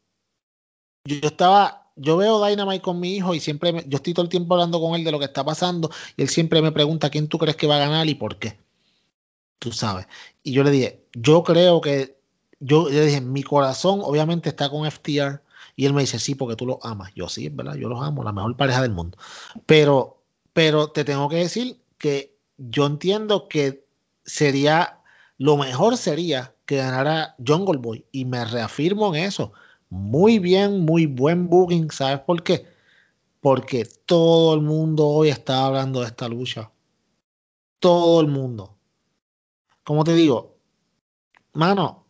Yo, estaba, yo veo Dynamite con mi hijo y siempre, yo estoy todo el tiempo hablando con él de lo que está pasando y él siempre me pregunta quién tú crees que va a ganar y por qué. Tú sabes. Y yo le dije, yo creo que yo le dije, mi corazón obviamente está con FTR. Y él me dice, sí, porque tú los amas. Yo sí, ¿verdad? Yo los amo, la mejor pareja del mundo. Pero, pero te tengo que decir que yo entiendo que sería, lo mejor sería que ganara Jungle Boy. Y me reafirmo en eso. Muy bien, muy buen booking. ¿Sabes por qué? Porque todo el mundo hoy está hablando de esta lucha. Todo el mundo. Como te digo, mano,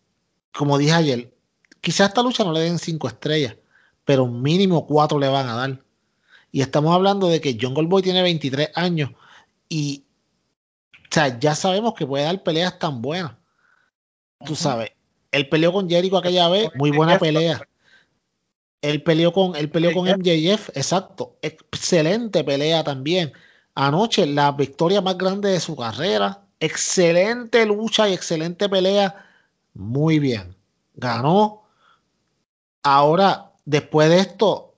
como dije ayer, quizás esta lucha no le den cinco estrellas, pero mínimo cuatro le van a dar. Y estamos hablando de que John Goldboy tiene 23 años y o sea, ya sabemos que puede dar peleas tan buenas. Tú sabes, él peleó con Jericho aquella vez, muy buena pelea. Él peleó con, él peleó con MJF, exacto, excelente pelea también. anoche la victoria más grande de su carrera. Excelente lucha y excelente pelea. Muy bien. Ganó. Ahora, después de esto,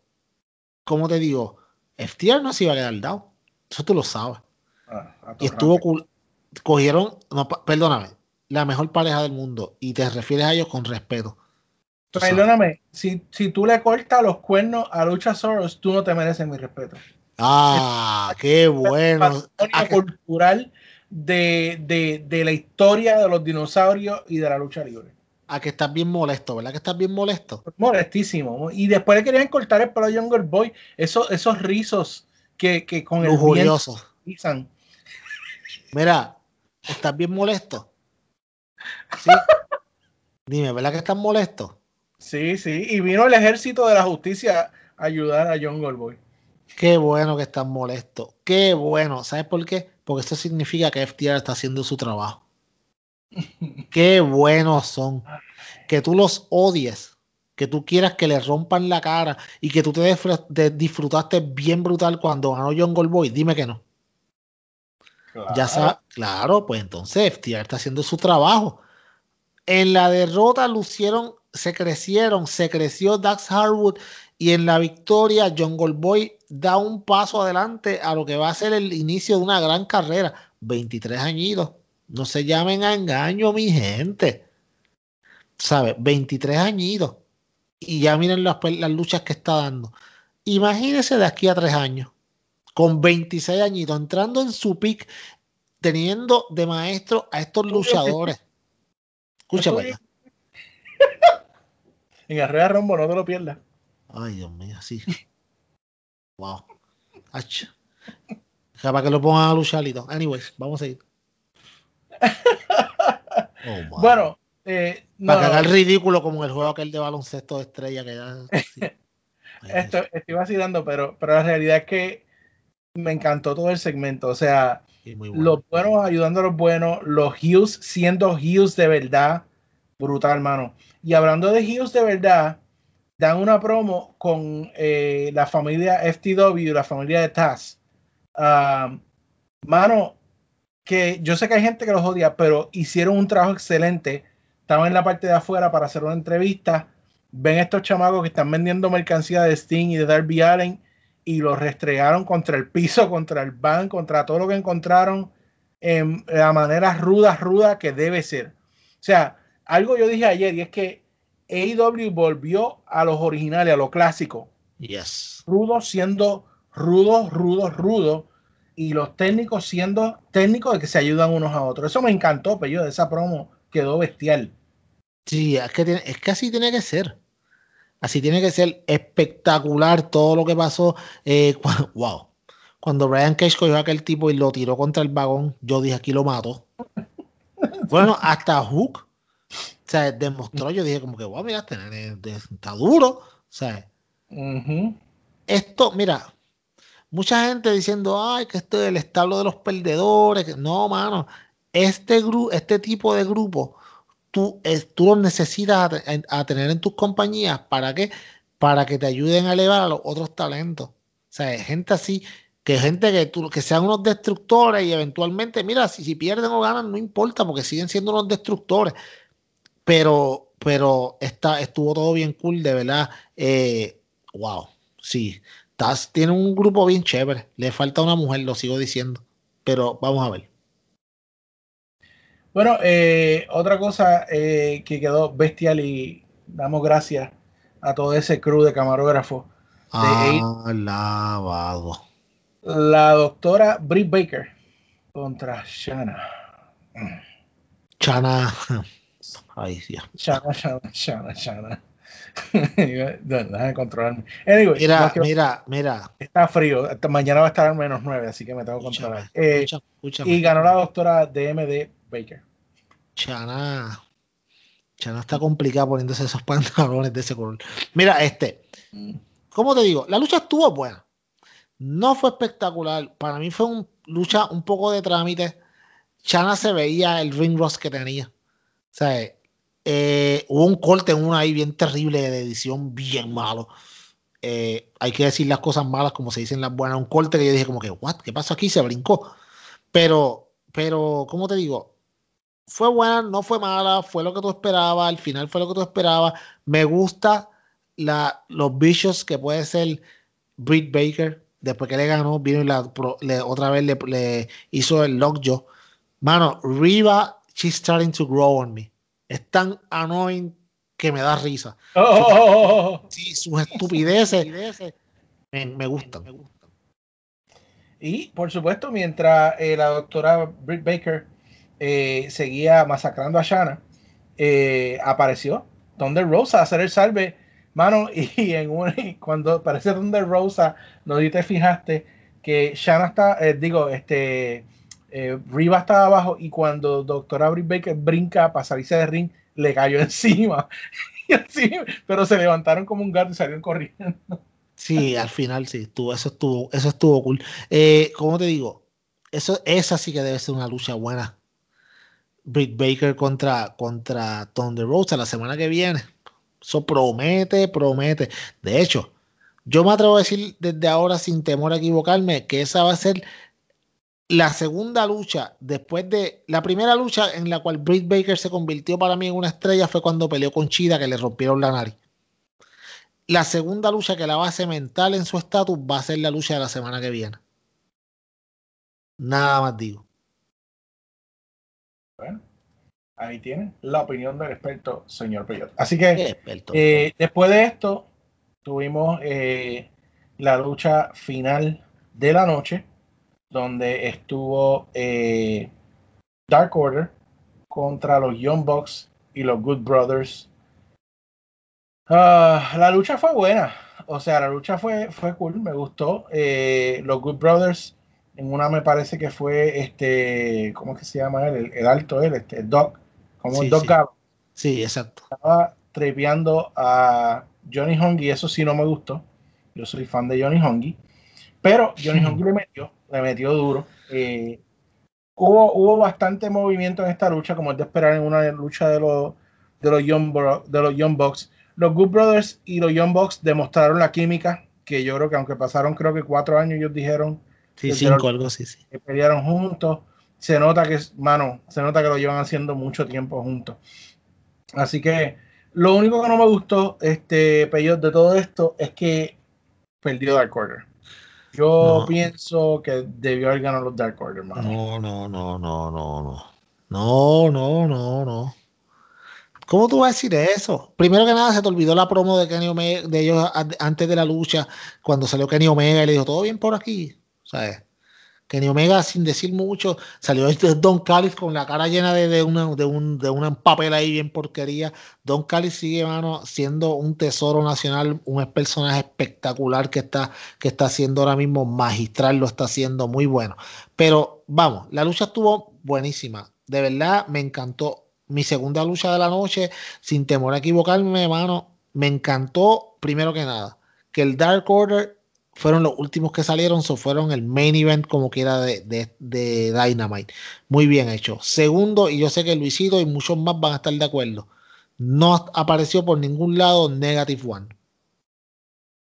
¿cómo te digo? FTR no se iba a quedar dado. Eso tú lo sabes. Ah, y estuvo. Cogieron, no, perdóname, la mejor pareja del mundo. Y te refieres a ellos con respeto. Perdóname, si, si tú le cortas los cuernos a Lucha Soros, tú no te mereces mi respeto. Ah, qué bueno. Ah, cultural de, de, de, la historia de los dinosaurios y de la lucha libre. A que estás bien molesto, ¿verdad que estás bien molesto? Molestísimo. Y después le querían cortar el pelo a Younger Boy, esos, esos rizos que, que con el viento Mira, ¿estás bien molesto? Sí. Dime, ¿verdad que estás molesto? Sí, sí, y vino el ejército de la justicia a ayudar a John Goldboy. Qué bueno que están molestos. Qué bueno. ¿Sabes por qué? Porque eso significa que FTR está haciendo su trabajo. Qué buenos son. Que tú los odies. Que tú quieras que le rompan la cara y que tú te, disfrutaste bien brutal cuando ganó John Goldboy. Dime que no. Ya sabes, claro, pues entonces FTR está haciendo su trabajo. En la derrota lucieron se crecieron, se creció Dax Harwood y en la victoria John Goldboy da un paso adelante a lo que va a ser el inicio de una gran carrera. 23 añitos. No se llamen a engaño, mi gente. ¿Sabe? 23 añitos. Y ya miren las, las luchas que está dando. Imagínense de aquí a tres años, con 26 añitos, entrando en su pick, teniendo de maestro a estos luchadores. Escúchame. En Arrea Rombo, no te lo pierdas. Ay, Dios mío, sí. wow. Ach. Para que lo pongan a luchar y todo. Anyways, vamos a ir. Oh, bueno, eh, para que haga el ridículo como el juego aquel de baloncesto de estrella que ya. Esto, estoy vacilando, pero, pero la realidad es que me encantó todo el segmento. O sea, los buenos ayudando a los buenos, los Hughes siendo Hughes de verdad. Brutal, hermano. Y hablando de Hughes de verdad, dan una promo con eh, la familia FTW, la familia de Taz. Ah, mano, que yo sé que hay gente que los odia, pero hicieron un trabajo excelente. Estaban en la parte de afuera para hacer una entrevista. Ven estos chamacos que están vendiendo mercancía de Sting y de Darby Allen y los restregaron contra el piso, contra el van, contra todo lo que encontraron en la manera ruda, ruda que debe ser. O sea, algo yo dije ayer y es que AEW volvió a los originales, a lo clásico. Yes. Rudo siendo rudo, rudo, rudo. Y los técnicos siendo técnicos de que se ayudan unos a otros. Eso me encantó, pero yo de esa promo quedó bestial. Sí, es que, es que así tiene que ser. Así tiene que ser espectacular todo lo que pasó. Eh, wow. Cuando Brian Cage cogió a aquel tipo y lo tiró contra el vagón, yo dije aquí lo mato. bueno, hasta Hook o sea, demostró, yo dije como que, wow, mira, este está duro. O sea, esto, mira, mucha gente diciendo, ay, que esto es el establo de los perdedores. No, mano, este, este tipo de grupo, tú, tú los necesitas a, tener en tus compañías. ¿Para qué? Para que te ayuden a elevar a los otros talentos. O sea, gente así, que gente que, tú, que sean unos destructores y eventualmente, mira, si, si pierden o ganan, no importa, porque siguen siendo unos destructores pero, pero está, estuvo todo bien cool, de verdad. Eh, wow, sí. tiene un grupo bien chévere. Le falta una mujer, lo sigo diciendo. Pero vamos a ver. Bueno, eh, otra cosa eh, que quedó bestial y damos gracias a todo ese crew de camarógrafo. Alabado. La doctora Britt Baker contra Shana. Shana. Ay, Dios. Shana, Shana, Shana, Shana. Déjame controlarme. mira, mira, mira. Está frío. mañana va a estar al menos 9, así que me tengo que controlar. Eh, y ganó la doctora DMD Baker. Chana. Chana está complicada poniéndose esos pantalones de ese color. Mira, este. Mm. ¿Cómo te digo? La lucha estuvo buena. No fue espectacular. Para mí fue una lucha un poco de trámite. Chana se veía el ring rust que tenía. O sea, eh, hubo un corte en una ahí bien terrible de edición, bien malo. eh, hay que decir las cosas malas como se dicen las buenas. Un corte que yo dije como que, what, ¿qué pasó aquí? Se brincó. Pero, pero, ¿cómo te digo? Fue buena, no fue mala, fue lo que tú esperabas, al final fue lo que tú esperabas. Me gusta la, los bichos que puede ser Britt Baker, después que le ganó, vino y la, otra vez le, hizo el lockjaw. Mano, Riva, she's starting to grow on me. Es tan annoying que me da risa. Oh. Sí, sus estupideces me, gustan. Y por supuesto, mientras eh, la doctora Britt Baker eh, seguía masacrando a Shanna, eh, apareció Thunder Rosa a hacer el salve, mano, y en un, cuando aparece Thunder Rosa, no te fijaste que Shanna está, digo, este, Riva estaba abajo y cuando doctora Britt Baker brinca para salirse de ring, le cayó encima. y así, pero se levantaron como un gato y salieron corriendo. Sí, al final sí, estuvo, eso estuvo, eso estuvo cool. Eh, como te digo, eso, esa sí que debe ser una lucha buena. Britt Baker contra, contra Thunder Rosa la semana que viene. Eso promete, promete. De hecho, yo me atrevo a decir desde ahora, sin temor a equivocarme, que esa va a ser la segunda lucha, después de la primera lucha en la cual Britt Baker se convirtió para mí en una estrella, fue cuando peleó con Chida, que le rompieron la nariz. La segunda lucha que la va a cementar en su estatus va a ser la lucha de la semana que viene. Nada más digo. Ahí tienen la opinión del experto, señor Peyot. Así que eh, después de esto, tuvimos eh, la lucha final de la noche donde estuvo eh, Dark Order contra los Young Bucks y los Good Brothers. Ah, la lucha fue buena, o sea, la lucha fue, fue cool, me gustó. Los Good Brothers, en una me parece que fue este, ¿cómo que se llama él? El, alto él, este, el Doc, como el Doc sí. Sí, exacto. Estaba trepeando a Johnny Hongi, eso sí no me gustó. Yo soy fan de Johnny Hongi. Pero Johnny Hongi le metió le metió duro. Eh, hubo, hubo bastante movimiento en esta lucha, como es de esperar en una lucha de los, de los, Young, de los Young Bucks. Los Good Brothers y los Young Bucks demostraron la química, que yo creo que aunque pasaron creo que cuatro años, ellos dijeron sí, cinco, algo así, sí. que pelearon juntos. Se nota que, mano, se nota que lo llevan haciendo mucho tiempo juntos. Así que lo único que no me gustó, este, Peyot, de todo esto es que perdió Dark Order. Yo pienso que debió haber ganado los Dark Order, No, no, no, no, no, no. No, no, no, no. ¿Cómo tú vas a decir eso? Primero que nada, se te olvidó la promo de Kenny Omega, de ellos antes de la lucha, cuando salió Kenny Omega y le dijo, ¿todo bien por aquí? ¿Sabes? Kenny Omega, sin decir mucho, salió este Don Callis con la cara llena de, una, de, un, de una papel ahí bien porquería. Don Callis sigue, mano, siendo un tesoro nacional, un personaje espectacular que está, que está haciendo ahora mismo magistral, lo está haciendo muy bueno. Pero vamos, la lucha estuvo buenísima. De verdad, me encantó. Mi segunda lucha de la noche, sin temor a equivocarme, mano, me encantó, primero que nada, que el Dark Order fueron los últimos que salieron, so fueron el main event como quiera de, de, de, Dynamite. Muy bien hecho. Segundo, y yo sé que Luisito y muchos más van a estar de acuerdo, no apareció por ningún lado Negative One.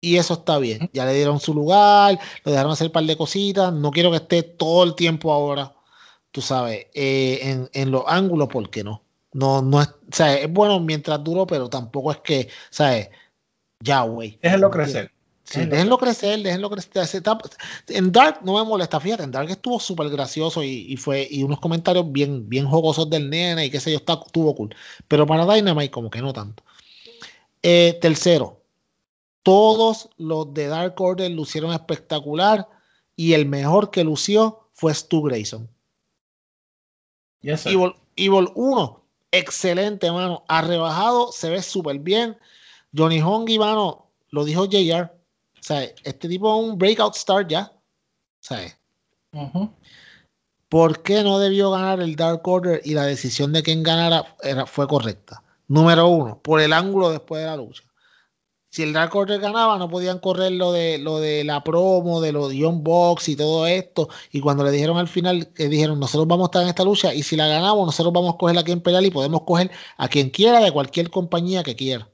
Y eso está bien. Ya le dieron su lugar, lo dejaron hacer un par de cositas. No quiero que esté todo el tiempo ahora, tú sabes, eh, en, en, los ángulos, porque no. No, no es, o sea, es bueno mientras duro, pero tampoco es que, ¿sabes? Ya, güey. Déjenlo crecer. Sí, déjenlo crecer, déjenlo crecer. En Dark no me molesta, fíjate, en Dark estuvo súper gracioso y, fue y unos comentarios bien, bien jocosos del nene y qué sé yo, está, estuvo cool. Pero para Dynamite como que no tanto. Eh, tercero, todos los de Dark Order lucieron espectacular y el mejor que lució fue Stu Grayson. Yes, Evil, Evil 1, excelente, mano. Ha rebajado, se ve súper bien. Johnny Hongi, mano, lo dijo JR sea, este tipo es un breakout star ya. ¿Sabes? ¿Por qué no debió ganar el Dark Order y la decisión de quién ganara era, fue correcta? Número uno, por el ángulo después de la lucha. Si el Dark Order ganaba, no podían correr lo de, lo de la promo, de los Young Box y todo esto. Y cuando le dijeron al final, que dijeron, nosotros vamos a estar en esta lucha y si la ganamos, nosotros vamos a coger a quien pelear y podemos coger a quien quiera de cualquier compañía que quiera.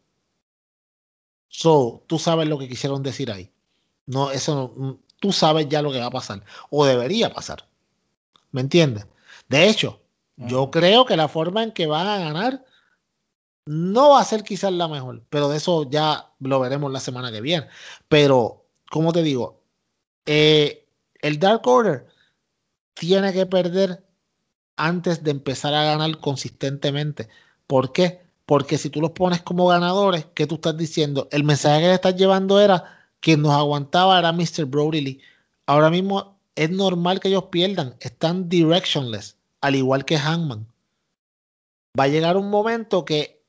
So, tú sabes lo que quisieron decir ahí. No, eso no, tú sabes ya lo que va a pasar. O debería pasar. ¿Me entiendes? De hecho, yo creo que la forma en que van a ganar no va a ser quizás la mejor, pero de eso ya lo veremos la semana que viene. Pero, como te digo, eh, el Dark Order tiene que perder antes de empezar a ganar consistentemente. ¿Por qué? Porque si tú los pones como ganadores, ¿qué tú estás diciendo? El mensaje que le estás llevando era que nos aguantaba era Mr. Brody Ahora mismo es normal que ellos pierdan, están directionless, al igual que Hangman. Va a llegar un momento que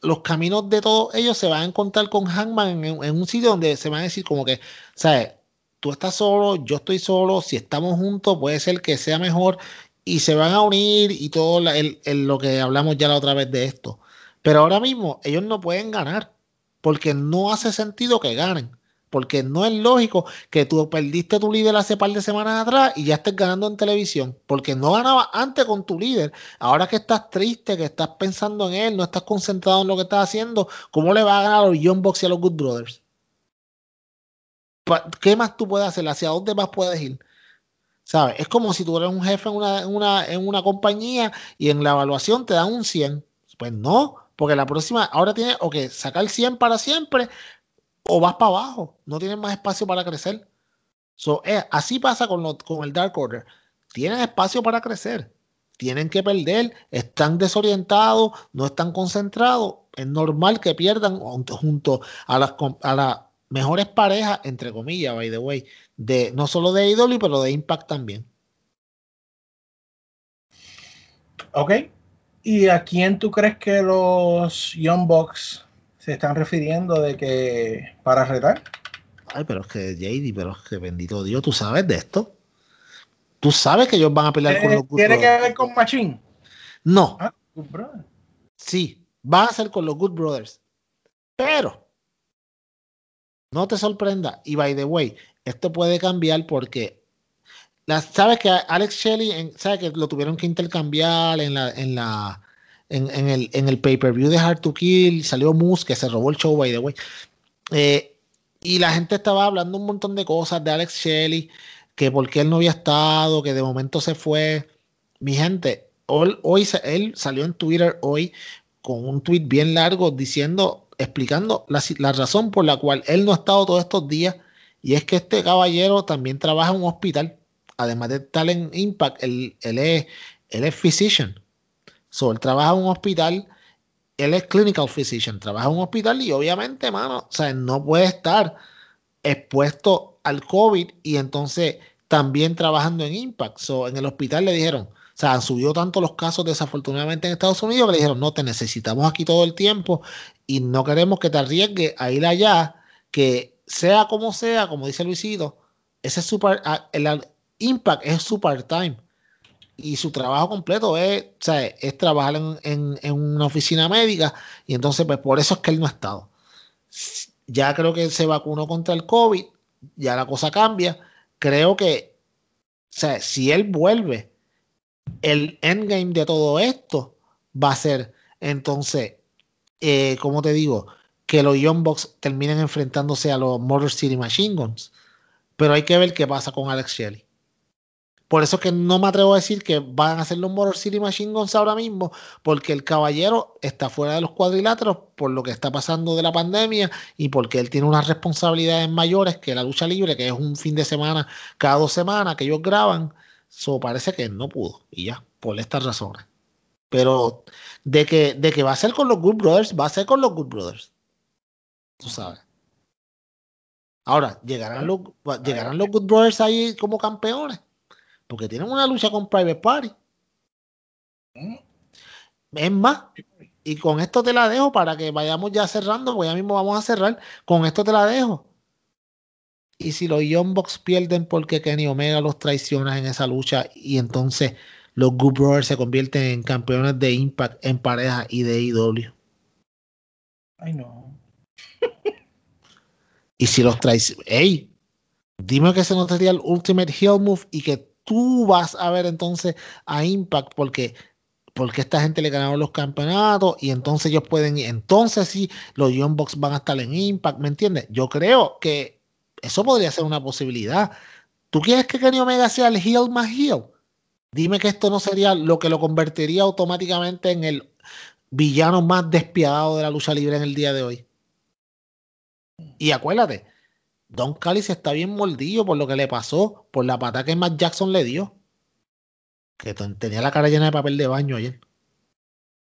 los caminos de todos ellos se van a encontrar con Hangman en, un sitio donde se van a decir como que, ¿sabes? Tú estás solo, yo estoy solo, si estamos juntos puede ser que sea mejor y se van a unir y todo lo que hablamos ya la otra vez de esto. Pero ahora mismo ellos no pueden ganar porque no hace sentido que ganen porque no es lógico que tú perdiste tu líder hace par de semanas atrás y ya estés ganando en televisión, porque no ganabas antes con tu líder. Ahora que estás triste, que estás pensando en él, no estás concentrado en lo que estás haciendo, ¿cómo le va a ganar a los Young Bucks y a los Good Brothers? ¿Qué más tú puedes hacer? ¿Hacia dónde más puedes ir? ¿Sabes? Es como si tú eres un jefe en una, en una, en una compañía y en la evaluación te dan un 100. Pues no, porque la próxima, ahora tienes o que sacar 100 para siempre o vas para abajo, no tienes más espacio para crecer. Eh, así pasa con, el Dark Order. Tienen espacio para crecer, tienen que perder, están desorientados, no están concentrados. Es normal que pierdan junto a las, mejores parejas, entre comillas, by the way, de, no solo de IW, pero de Impact también. Ok. ¿Y a quién tú crees que los Young Bucks se están refiriendo de que para retar. Ay, pero es que JD, pero es que bendito Dios, tú sabes de esto. Tú sabes que ellos van a pelear con los Good ¿Tiene que ver con Machine? No. Ah, Sí, van a ser con los Good Brothers. Pero no te sorprenda. Y by the way, esto puede cambiar porque sabes que Alex Shelley, sabes que lo tuvieron que intercambiar en la, en la en, el, en el pay-per-view de Hard to Kill, salió Moose, que se robó el show, by the way. Eh, y la gente estaba hablando un montón de cosas de Alex Shelley, que por qué él no había estado, que de momento se fue. Mi gente, hoy él salió en Twitter hoy con un tweet bien largo diciendo, explicando la, la, razón por la cual él no ha estado todos estos días. Y es que este caballero también trabaja en un hospital. Además de estar en Impact, él, es, él es physician. So, él trabaja en un hospital, él es clinical physician, trabaja en un hospital y obviamente, mano, o sea, no puede estar expuesto al COVID y entonces también trabajando en Impact. So, en el hospital le dijeron, o sea, han subido tanto los casos desafortunadamente en Estados Unidos que le dijeron, no, te necesitamos aquí todo el tiempo y no queremos que te arriesgues a ir allá, que sea como sea, como dice Luisito, ese super, ah, el, Impact es super time y su trabajo completo es, es trabajar en, una oficina médica y entonces pues por eso es que él no ha estado. Ya creo que se vacunó contra el COVID, ya la cosa cambia. Creo que, o sea, si él vuelve, el endgame de todo esto va a ser entonces, eh, como te digo, que los Young Bucks terminen enfrentándose a los Motor City Machine Guns. Pero hay que ver qué pasa con Alex Shelley. Por eso que no me atrevo a decir que van a hacer los Motor City Machine Guns ahora mismo, porque el caballero está fuera de los cuadriláteros por lo que está pasando de la pandemia y porque él tiene unas responsabilidades mayores que la lucha libre, que es un fin de semana cada dos semanas que ellos graban. So parece que no pudo y ya, por estas razones. Pero de que, de que va a ser con los Good Brothers, va a ser con los Good Brothers. Tú sabes. Ahora, ¿llegarán los, ¿llegarán los Good Brothers ahí como campeones? Porque tienen una lucha con Private Party. Es más, y con esto te la dejo para que vayamos ya cerrando, porque ya mismo vamos a cerrar. Con esto te la dejo. Y si los Young Bucks pierden porque Kenny Omega los traiciona en esa lucha y entonces los Good Brothers se convierten en campeones de Impact en pareja y de IW. Ay, no. y si los traiciona, ¡ey! Dime que ese no sería el Ultimate Heel Move y que tú vas a ver entonces a Impact porque porque esta gente le ganaron los campeonatos y entonces ellos pueden, entonces sí, los Young Bucks van a estar en Impact, ¿me entiendes? Yo creo que eso podría ser una posibilidad. ¿Tú quieres que Kenny Omega sea el heel más heel? Dime que esto no sería lo que lo convertiría automáticamente en el villano más despiadado de la lucha libre en el día de hoy. Y acuérdate, Don Callis está bien mordido por lo que le pasó, por la pata que Matt Jackson le dio. Que tenía la cara llena de papel de baño ayer.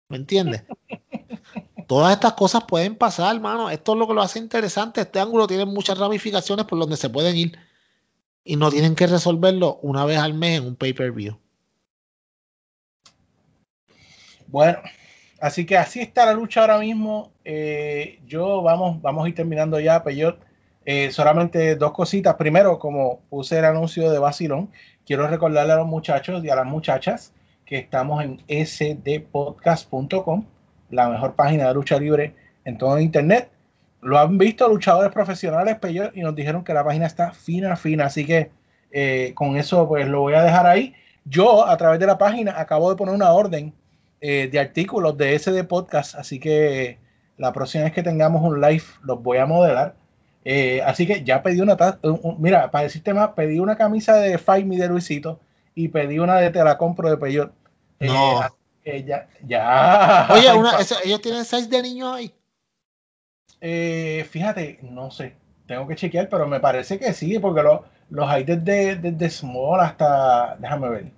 ¿Me entiendes? Todas estas cosas pueden pasar, hermano. Esto es lo que lo hace interesante. Este ángulo tiene muchas ramificaciones por donde se pueden ir. Y no tienen que resolverlo una vez al mes en un pay-per-view. Bueno, así que así está la lucha ahora mismo. Eh, yo vamos, vamos a ir terminando ya, Peyot. Eh, solamente dos cositas. Primero, como puse el anuncio de Basilón, quiero recordarle a los muchachos y a las muchachas que estamos en sdpodcast.com, la mejor página de lucha libre en todo Internet. Lo han visto luchadores profesionales y nos dijeron que la página está fina, fina. Así que eh, con eso pues lo voy a dejar ahí. Yo a través de la página acabo de poner una orden eh, de artículos de SD Podcast. Así que la próxima vez que tengamos un live los voy a modelar eh, así que ya pedí una, mira, para decirte más, pedí una camisa de Fight Me de Luisito y pedí una de Te la compro de Peyot. Eh, no. ya, ya. Oye, ¿ellos tienen seis de niños ahí? Eh, fíjate, no sé. Tengo que chequear, pero me parece que sí, porque los hay desde, desde small hasta. Déjame ver.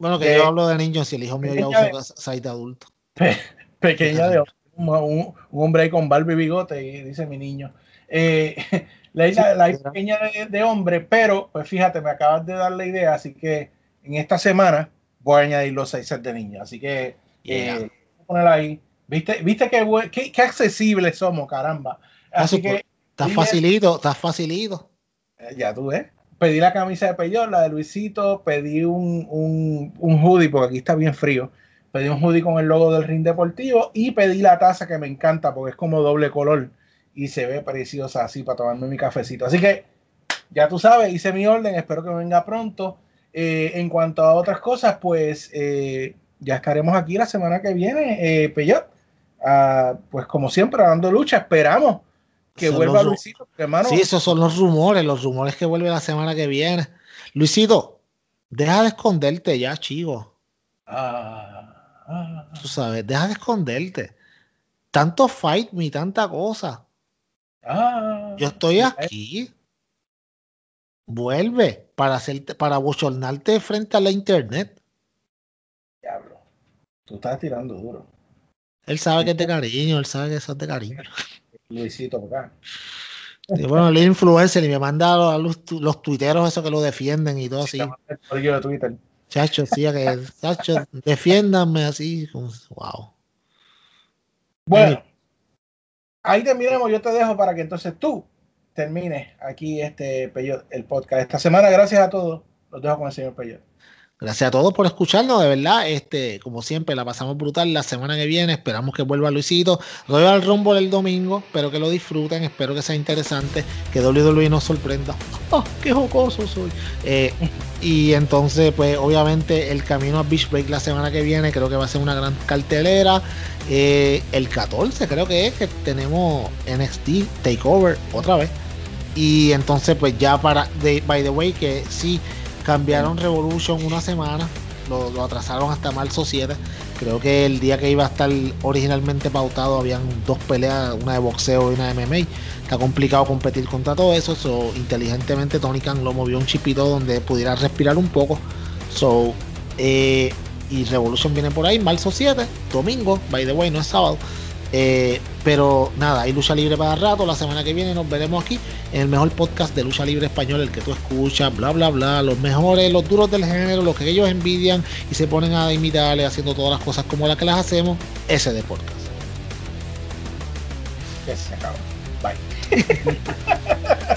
Bueno, que yo hablo de niños, si el hijo mío ya usa seis de adulto. pequeña de un, un, hombre con barba y bigote, y dice mi niño. Eh, la isla, la pequeña de, hombre, pero pues fíjate, me acabas de dar la idea, así que en esta semana voy a añadir los seis sets de niños. Así que eh, poner ahí. ¿Viste, viste qué, qué, accesibles somos, caramba? Así que. Está facilito, está facilito. Eh, ya tú ves. Pedí la camisa de Peyón, la de Luisito, pedí un, un, un hoodie, porque aquí está bien frío. Pedí un hoodie con el logo del ring deportivo y pedí la taza que me encanta porque es como doble color y se ve preciosa así para tomarme mi cafecito. Así que ya tú sabes, hice mi orden, espero que venga pronto. Eh, en cuanto a otras cosas, pues eh, ya estaremos aquí la semana que viene, eh, Peyot. Ah, pues como siempre, dando lucha, esperamos que vuelva Luisito. Hermano. Sí, esos son los rumores, los rumores que vuelve la semana que viene. Luisito, deja de esconderte ya, chivo. Ah, ah. Tú sabes, deja de esconderte. Tanto fight me, tanta cosa. Ah, Yo estoy aquí. Vuelve para hacerte, para bochornarte frente a la internet. Diablo. Tú estás tirando duro. Él sabe que es de cariño, él sabe que eso es de cariño. Luisito, acá. bueno, el influencer y me manda los, los, tuiteros esos que lo defienden y todo así. de Twitter. Chacho, sí, que, chacho, defiéndanme así. Wow. Bueno, ahí terminamos, yo te dejo para que entonces tú termines aquí este el podcast esta semana. Gracias a todos. Los dejo con el señor Peyot. Gracias a todos por escucharnos, de verdad. Este, como siempre, la pasamos brutal la semana que viene. Esperamos que vuelva Luisito. al Rumble el domingo. Espero que lo disfruten. Espero que sea interesante. Que WWE nos sorprenda. ¡Oh, qué jocoso soy! Eh, y entonces, pues, obviamente, el camino a Beach Break la semana que viene. Creo que va a ser una gran cartelera. Eh, el 14, creo que es que tenemos NXT Takeover otra vez. Y entonces, pues, ya para. by the way, que sí cambiaron Revolution una semana, lo, atrasaron hasta marzo 7. Creo que el día que iba a estar originalmente pautado habían dos peleas, una de boxeo y una de MMA. Está complicado competir contra todo eso. So, inteligentemente Tony Khan lo movió un chipito donde pudiera respirar un poco. So, eh, y Revolution viene por ahí, marzo 7, domingo, by the way, no es sábado. Eh, pero nada, hay lucha libre para rato. La semana que viene nos veremos aquí en el mejor podcast de lucha libre español, el que tú escuchas, bla, bla, bla. Los mejores, los duros del género, los que ellos envidian y se ponen a imitarle haciendo todas las cosas como las que las hacemos. Ese de podcast. se acabó. Bye.